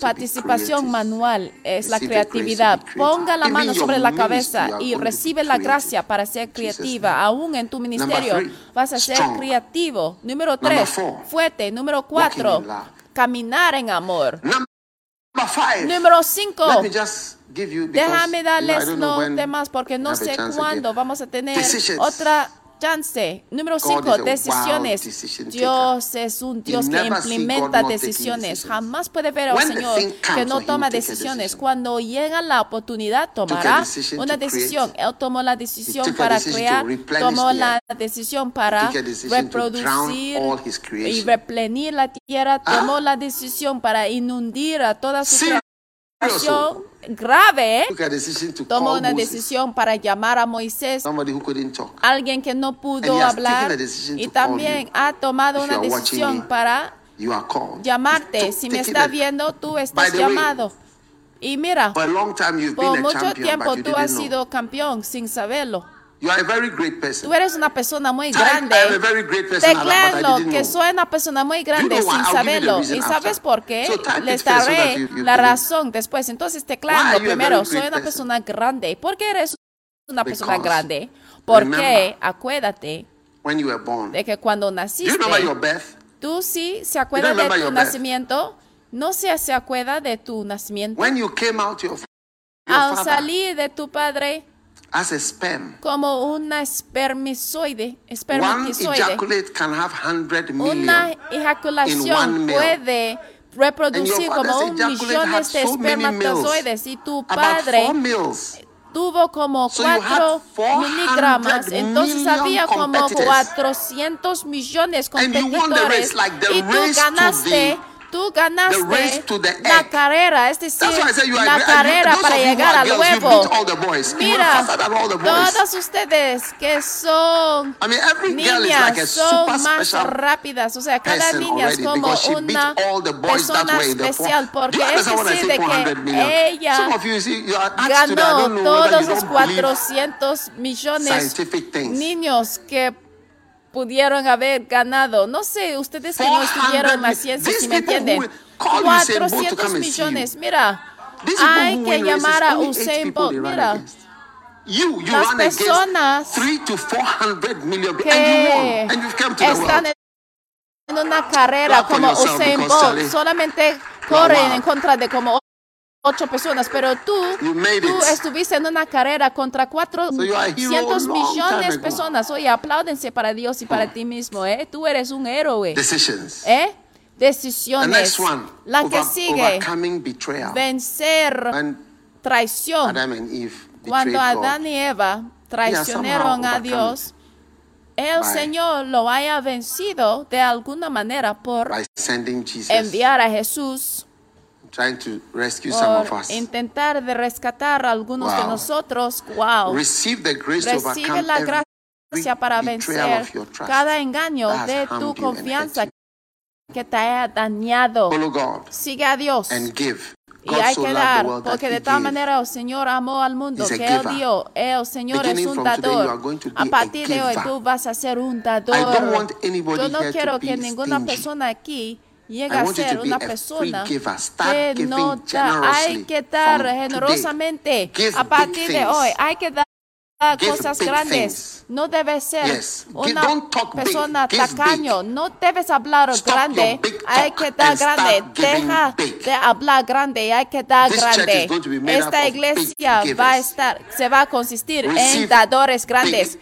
Participación manual es la creatividad. Ponga la mano sobre la cabeza y recibe la gracia para ser creativa. Aún en tu ministerio vas a ser creativo. Número tres, fuerte. Número cuatro, caminar en amor. Número cinco, déjame darles los demás porque no sé cuándo vamos a tener otra chance. Número cinco, decisiones. Dios es un Dios que implementa decisiones. Jamás puede ver al Señor que no toma decisiones. decision. Cuando llega la oportunidad, tomará una decisión. Él tomó la decisión para crear, tomó la decisión para reproducir y replenir la tierra. Ah. Tomó la decisión para inundir a toda su creación. Grave, tomó una Moses, decisión para llamar a Moisés, alguien que no pudo hablar, y también ha tomado una decisión me, para llamarte. Si me está viendo, tú estás way, llamado. Y mira, por mucho tiempo tú has sido campeón sin saberlo. You are a very great person. Tú eres una persona muy grande. I am a very great person, I Tecléalo que know. soy una persona muy grande You know sin saberlo. ¿Y sabes por qué? So Les so daré that you- you la razón después. Entonces teclando primero, soy una person? persona grande. ¿Por qué eres una persona Because grande? Porque remember, acuérdate When you were born. de que cuando naciste, remember your birth? tú sí se acuerda You don't de tu nacimiento, no se, se acuerda de tu nacimiento. When you came out your, your Al father salir de tu padre as a sperm, como una espermizoide, one ejaculate can have 100 million. una in ejaculación puede reproducir como un millones de so many males. espermatozoides y tu padre tuvo como So you had 4 400 miligramas, entonces había como competitors. 400 millones And you won the race, competidores like the y tú ganaste the tú ganaste la carrera, es decir, la carrera para llegar al huevo. Mira, todas ustedes que son niñas son más rápidas, o sea, cada niña es como una persona especial, porque es decir de 400 que ella ganó todos los don't believe 400 millones niños que pudieron haber ganado. No sé, ustedes que no 400 estudiaron la ciencia, si me entienden. will call Usain Bolt to 400 come and see you. millones, mira. Hay que llamar a Usain Bolt. Mira. You, you Las personas three to 400 million people, que and you won, and you've come to the están en una carrera como Usain Bolt, solamente corren en contra de como ocho personas, pero tú, tú estuviste en una carrera contra you are a hero 400 long time millones de personas. Oye, apláudense para Dios y para ti mismo, ¿eh? Tú eres un héroe, Decisions. ¿eh? The Decisiones. next one, La que over- sigue, overcoming betrayal. vencer When traición. Adam and Eve Cuando Adán y Eva traicionaron a Dios, el by- Señor lo haya vencido de alguna manera por enviar a Jesús, trying to rescue some of por us. intentar de rescatar a algunos de Wow. nosotros. Wow. Receive the grace to Recibe la gracia para vencer cada engaño de tu confianza que te haya dañado. God Sigue a Dios. and give. Y God hay so que dar, porque de tal manera el Señor amó al mundo a que Él dio. El Señor es Beginning un from today, you are dador. A a partir de hoy tú vas a ser un dador. Yo no quiero que ninguna persona aquí llegue I a ser una persona que no da. Hay que dar generosamente. A partir de hoy hay que dar cosas grandes. No debes ser una persona tacaño. No debes hablar grande. Hay que dar grande. Deja de hablar grande. Hay que dar grande. Esta iglesia va a estar, se va a consistir en dadores grandes.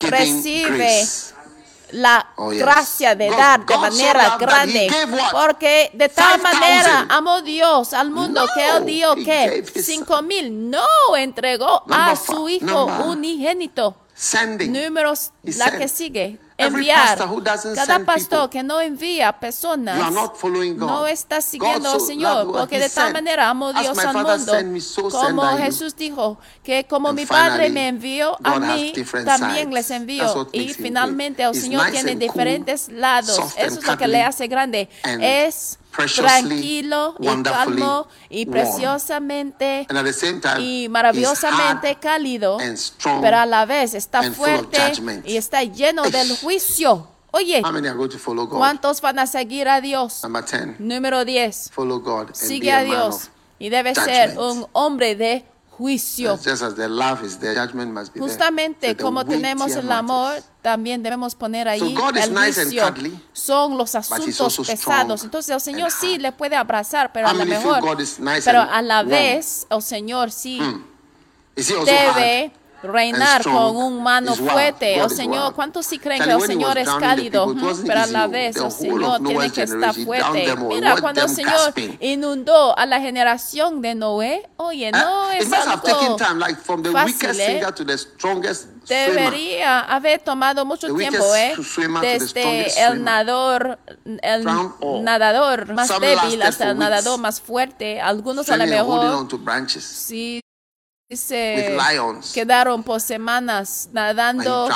Recibe. La Oh, yes. gracia de God- dar de God manera grande. Porque de tal 5,000. manera amó Dios al mundo No, que Él dio que cinco mil no entregó Number a su Hijo number- unigénito. Sending. Números, He la sent. que sigue. Enviar. Cada pastor que no envía personas no está siguiendo al Señor, porque de tal manera amó Dios al mundo. Como. Jesús dijo que como mi Padre me envió a mí, también les envío. Y finalmente el Señor tiene diferentes lados. Eso es lo que le hace grande. and Es tranquilo y calmo y preciosamente y maravillosamente cálido, pero a la vez está fuerte y está lleno del juicio. Oye? ¿cuántos van a seguir a Dios? Number 10. Número 10. Follow God and Sigue a Dios y debe ser un hombre de juicio. Just as the love is there, judgment must be there. Justamente como tenemos el amor, también debemos poner ahí el juicio. Son los asuntos pesados. Entonces el Señor sí le puede abrazar, pero a lo mejor, pero a la vez el Señor sí also debe? Reinar con un mano fuerte. Is Señor. ¿cuántos sí creen que el Señor es cálido? Pero a la vez el whole Señor tiene que estar fuerte. Mira, cuando el Señor inundó a la generación de Noé, oye, no Uh, it es algo fácil, weakest ¿eh? singer to the strongest swimmer. Debería haber tomado mucho tiempo, ¿eh? Desde el nadador, el nadador más débil hasta el nadador más fuerte. Algunos a lo mejor sí Lions. quedaron por semanas And nadando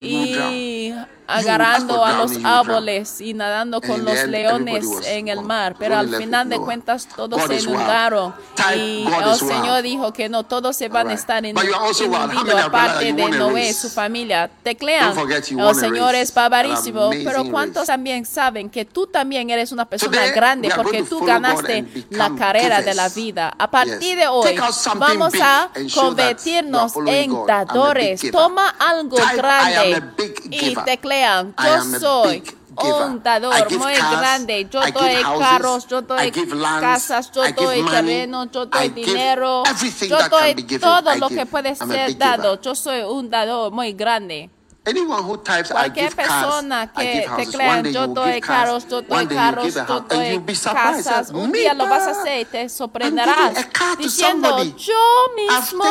y agarrando a los árboles y nadando And con los leones en el mar, pero al final de cuentas todos se inundaron. Y el. Señor dijo que no todos se van a estar realized aparte de Noé, su familia. Teclean, el a Señor es barbarísimo, pero cuántos también saben que tú también eres una persona grande porque tú ganaste la carrera de la vida. A partir de hoy vamos a convertirnos en dadores. Toma algo grande y giver. Yo am soy un dador muy cars, grande. Yo doy houses, carros, yo doy lands, casas, yo doy money, terrenos, yo doy dinero. Yo doy todo lo que puede I'm ser dado. Yo soy un dador muy grande. Anyone who types, I Cualquier give cars, persona I que give teclea, yo doy give cars, carros, yo doy carros, give yo doy casas. Un día lo vas a "Mira, hacer y te sorprenderás diciendo, yo mismo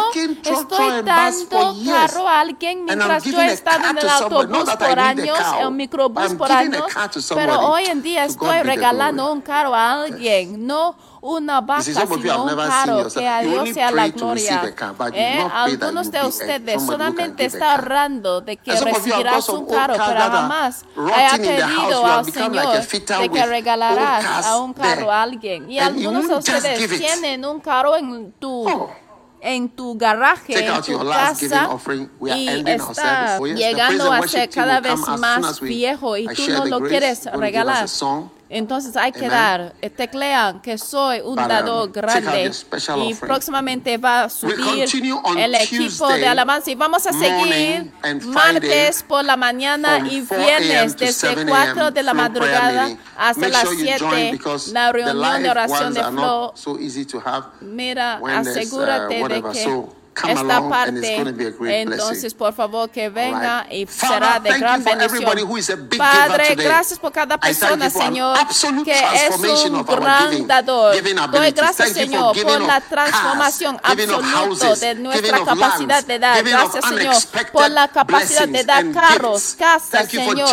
estoy dando carro a alguien mientras yo he estado en el autobús I por años, en microbús I'm por años, pero hoy en día estoy regalando un carro a alguien, no una vaca, sino un carro, que a Dios sea la gloria. Eh, Algunos de a- ustedes solamente give a está car. ahorrando de que un old carro, pero jamás haya pedido al Señor de que regalarás a un carro a alguien. Y algunos de ustedes tienen un carro en tu Oh. en tu garaje, Take en tu casa offering. Y está llegando and a ser cada vez más viejo y tú no lo quieres regalar. Entonces hay que Amen. dar, eh, teclean que soy un But, um, dador out grande y próximamente va a subir el equipo Tuesday de alabanza y vamos a seguir martes por la mañana y 4 viernes desde 7 4 de la madrugada hasta las sure you join 7 because la reunión de oración de Flow. so easy to have Mira, there's, uh, asegúrate de que So, esta parte, entonces por favor que venga y será de gran bendición. Padre, gracias por cada persona, Señor, que es un gran dador. Doy gracias, Señor, por la transformación absoluta de nuestra capacidad de dar. Gracias, Señor, por la capacidad de dar carros, casas, Señor,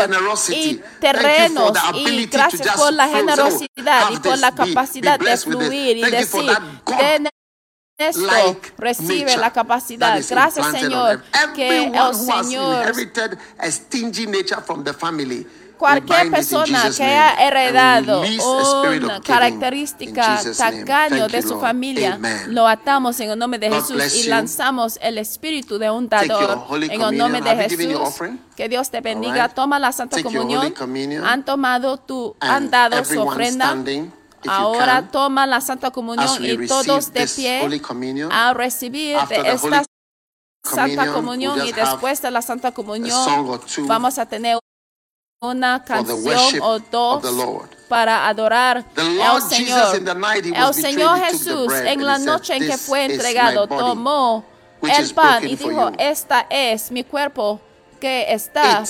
y terrenos. Y gracias por la generosidad y por la capacidad de fluir y decir, esto like recibe nature la capacidad. Gracias, Señor, que el Señor, cualquier persona que haya heredado una característica tacaño de su familia, Amen. lo atamos en el nombre de Jesús y lanzamos el espíritu de un dador en el nombre de Jesús. Que Dios te bendiga. Right. Toma la Santa Take Comunión. Han tomado tu, han dado su ofrenda. standing, Ahora toma la Santa Comunión y todos de pie Holy Communion, a recibir de the esta Santa Communion, Comunión y después de la Santa Comunión vamos a tener una canción o dos para adorar al Señor. in the night he El Señor Jesús bread en la noche en que "This fue entregado tomó el pan y dijo, esta es mi cuerpo que está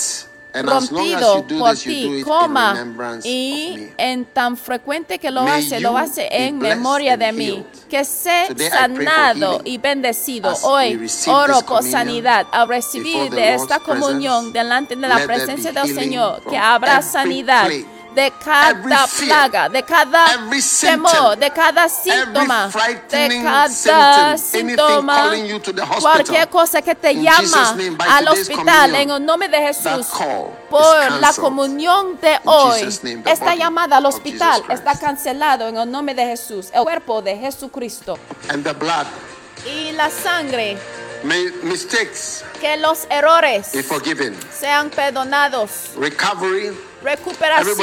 Rompido por ti, coma y en tan frecuente que lo hace, lo hace en memoria de mí. Que sé sanado y bendecido. Hoy oro por sanidad al recibir de esta comunión delante de la presencia del Señor, que habrá sanidad de cada plaga, de cada temor, de cada síntoma, de cada síntoma, cualquier cosa que te llama al hospital, en el nombre de Jesús, por la comunión de hoy, esta llamada al hospital está cancelado en el nombre de Jesús, el cuerpo de Jesucristo. And the blood, Y la sangre, mistakes que los errores sean perdonados. Recovery, Recuperación.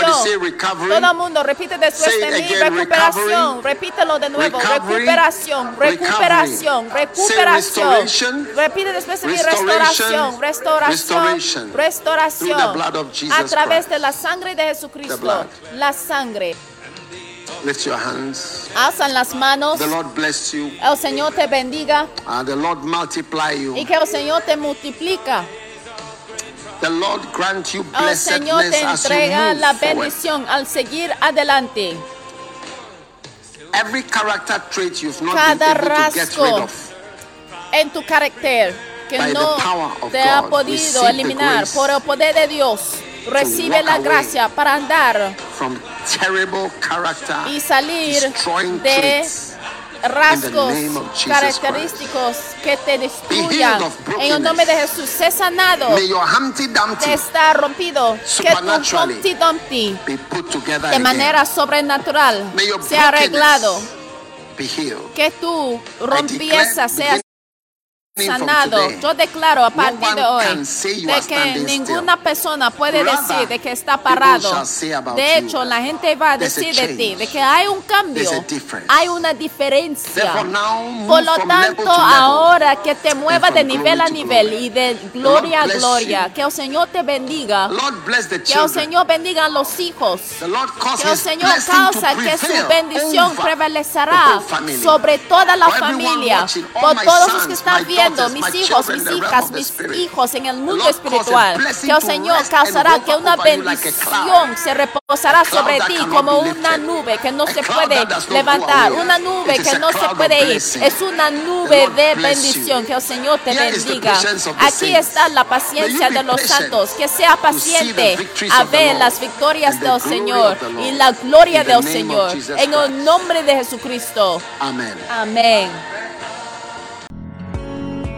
Todo mundo repite después de mí. recuperación. Repítelo de nuevo. Recuperación. Recuperación. Recuperación. Repite después de mí. Restauración. Restauración. Restauración. A través de la sangre de Jesucristo. La sangre. lift your hands. Alzan las manos. The Lord bless you. El Señor te bendiga And the Lord multiply y you. que el Señor te multiplica. The Lord grant you El Señor blessedness te entrega la forward. bendición al seguir adelante. Every character trait you've not Cada been able to get rasgo rid of. en tu carácter que By no te ha podido eliminar por el poder de Dios. Recibe la gracia para andar from terrible character, y salir de traits. Rasgos característicos que te destruyan. En el nombre de Jesús, sé sanado. Te está rompido. Que tu Humpty Dumpty de manera sobrenatural sea arreglado. Que tu rompieza sea sanado. Yo declaro a partir de hoy de que ninguna persona puede decir de que está parado. De hecho, la gente va a "There's a decir de ti de que hay un cambio, There's a difference." hay una diferencia. Por lo tanto, ahora que te mueva de nivel a nivel y de gloria a gloria, que el Señor te bendiga, que el. Señor bendiga a los hijos. Que el Señor causa que su bendición prevalecerá sobre toda la familia. Por todos los que están viendo, diciendo, mis hijos, mis hijas, mis hijos en el mundo espiritual, que el Señor causará que una bendición se reposará sobre ti como una nube que no se puede levantar, una nube que no se puede ir. Es una nube de bendición. Que el Señor te bendiga. Aquí está la paciencia de los santos. Que sea paciente a ver las victorias del Señor y la gloria del Señor. En el nombre de Jesucristo. Amén. Amén.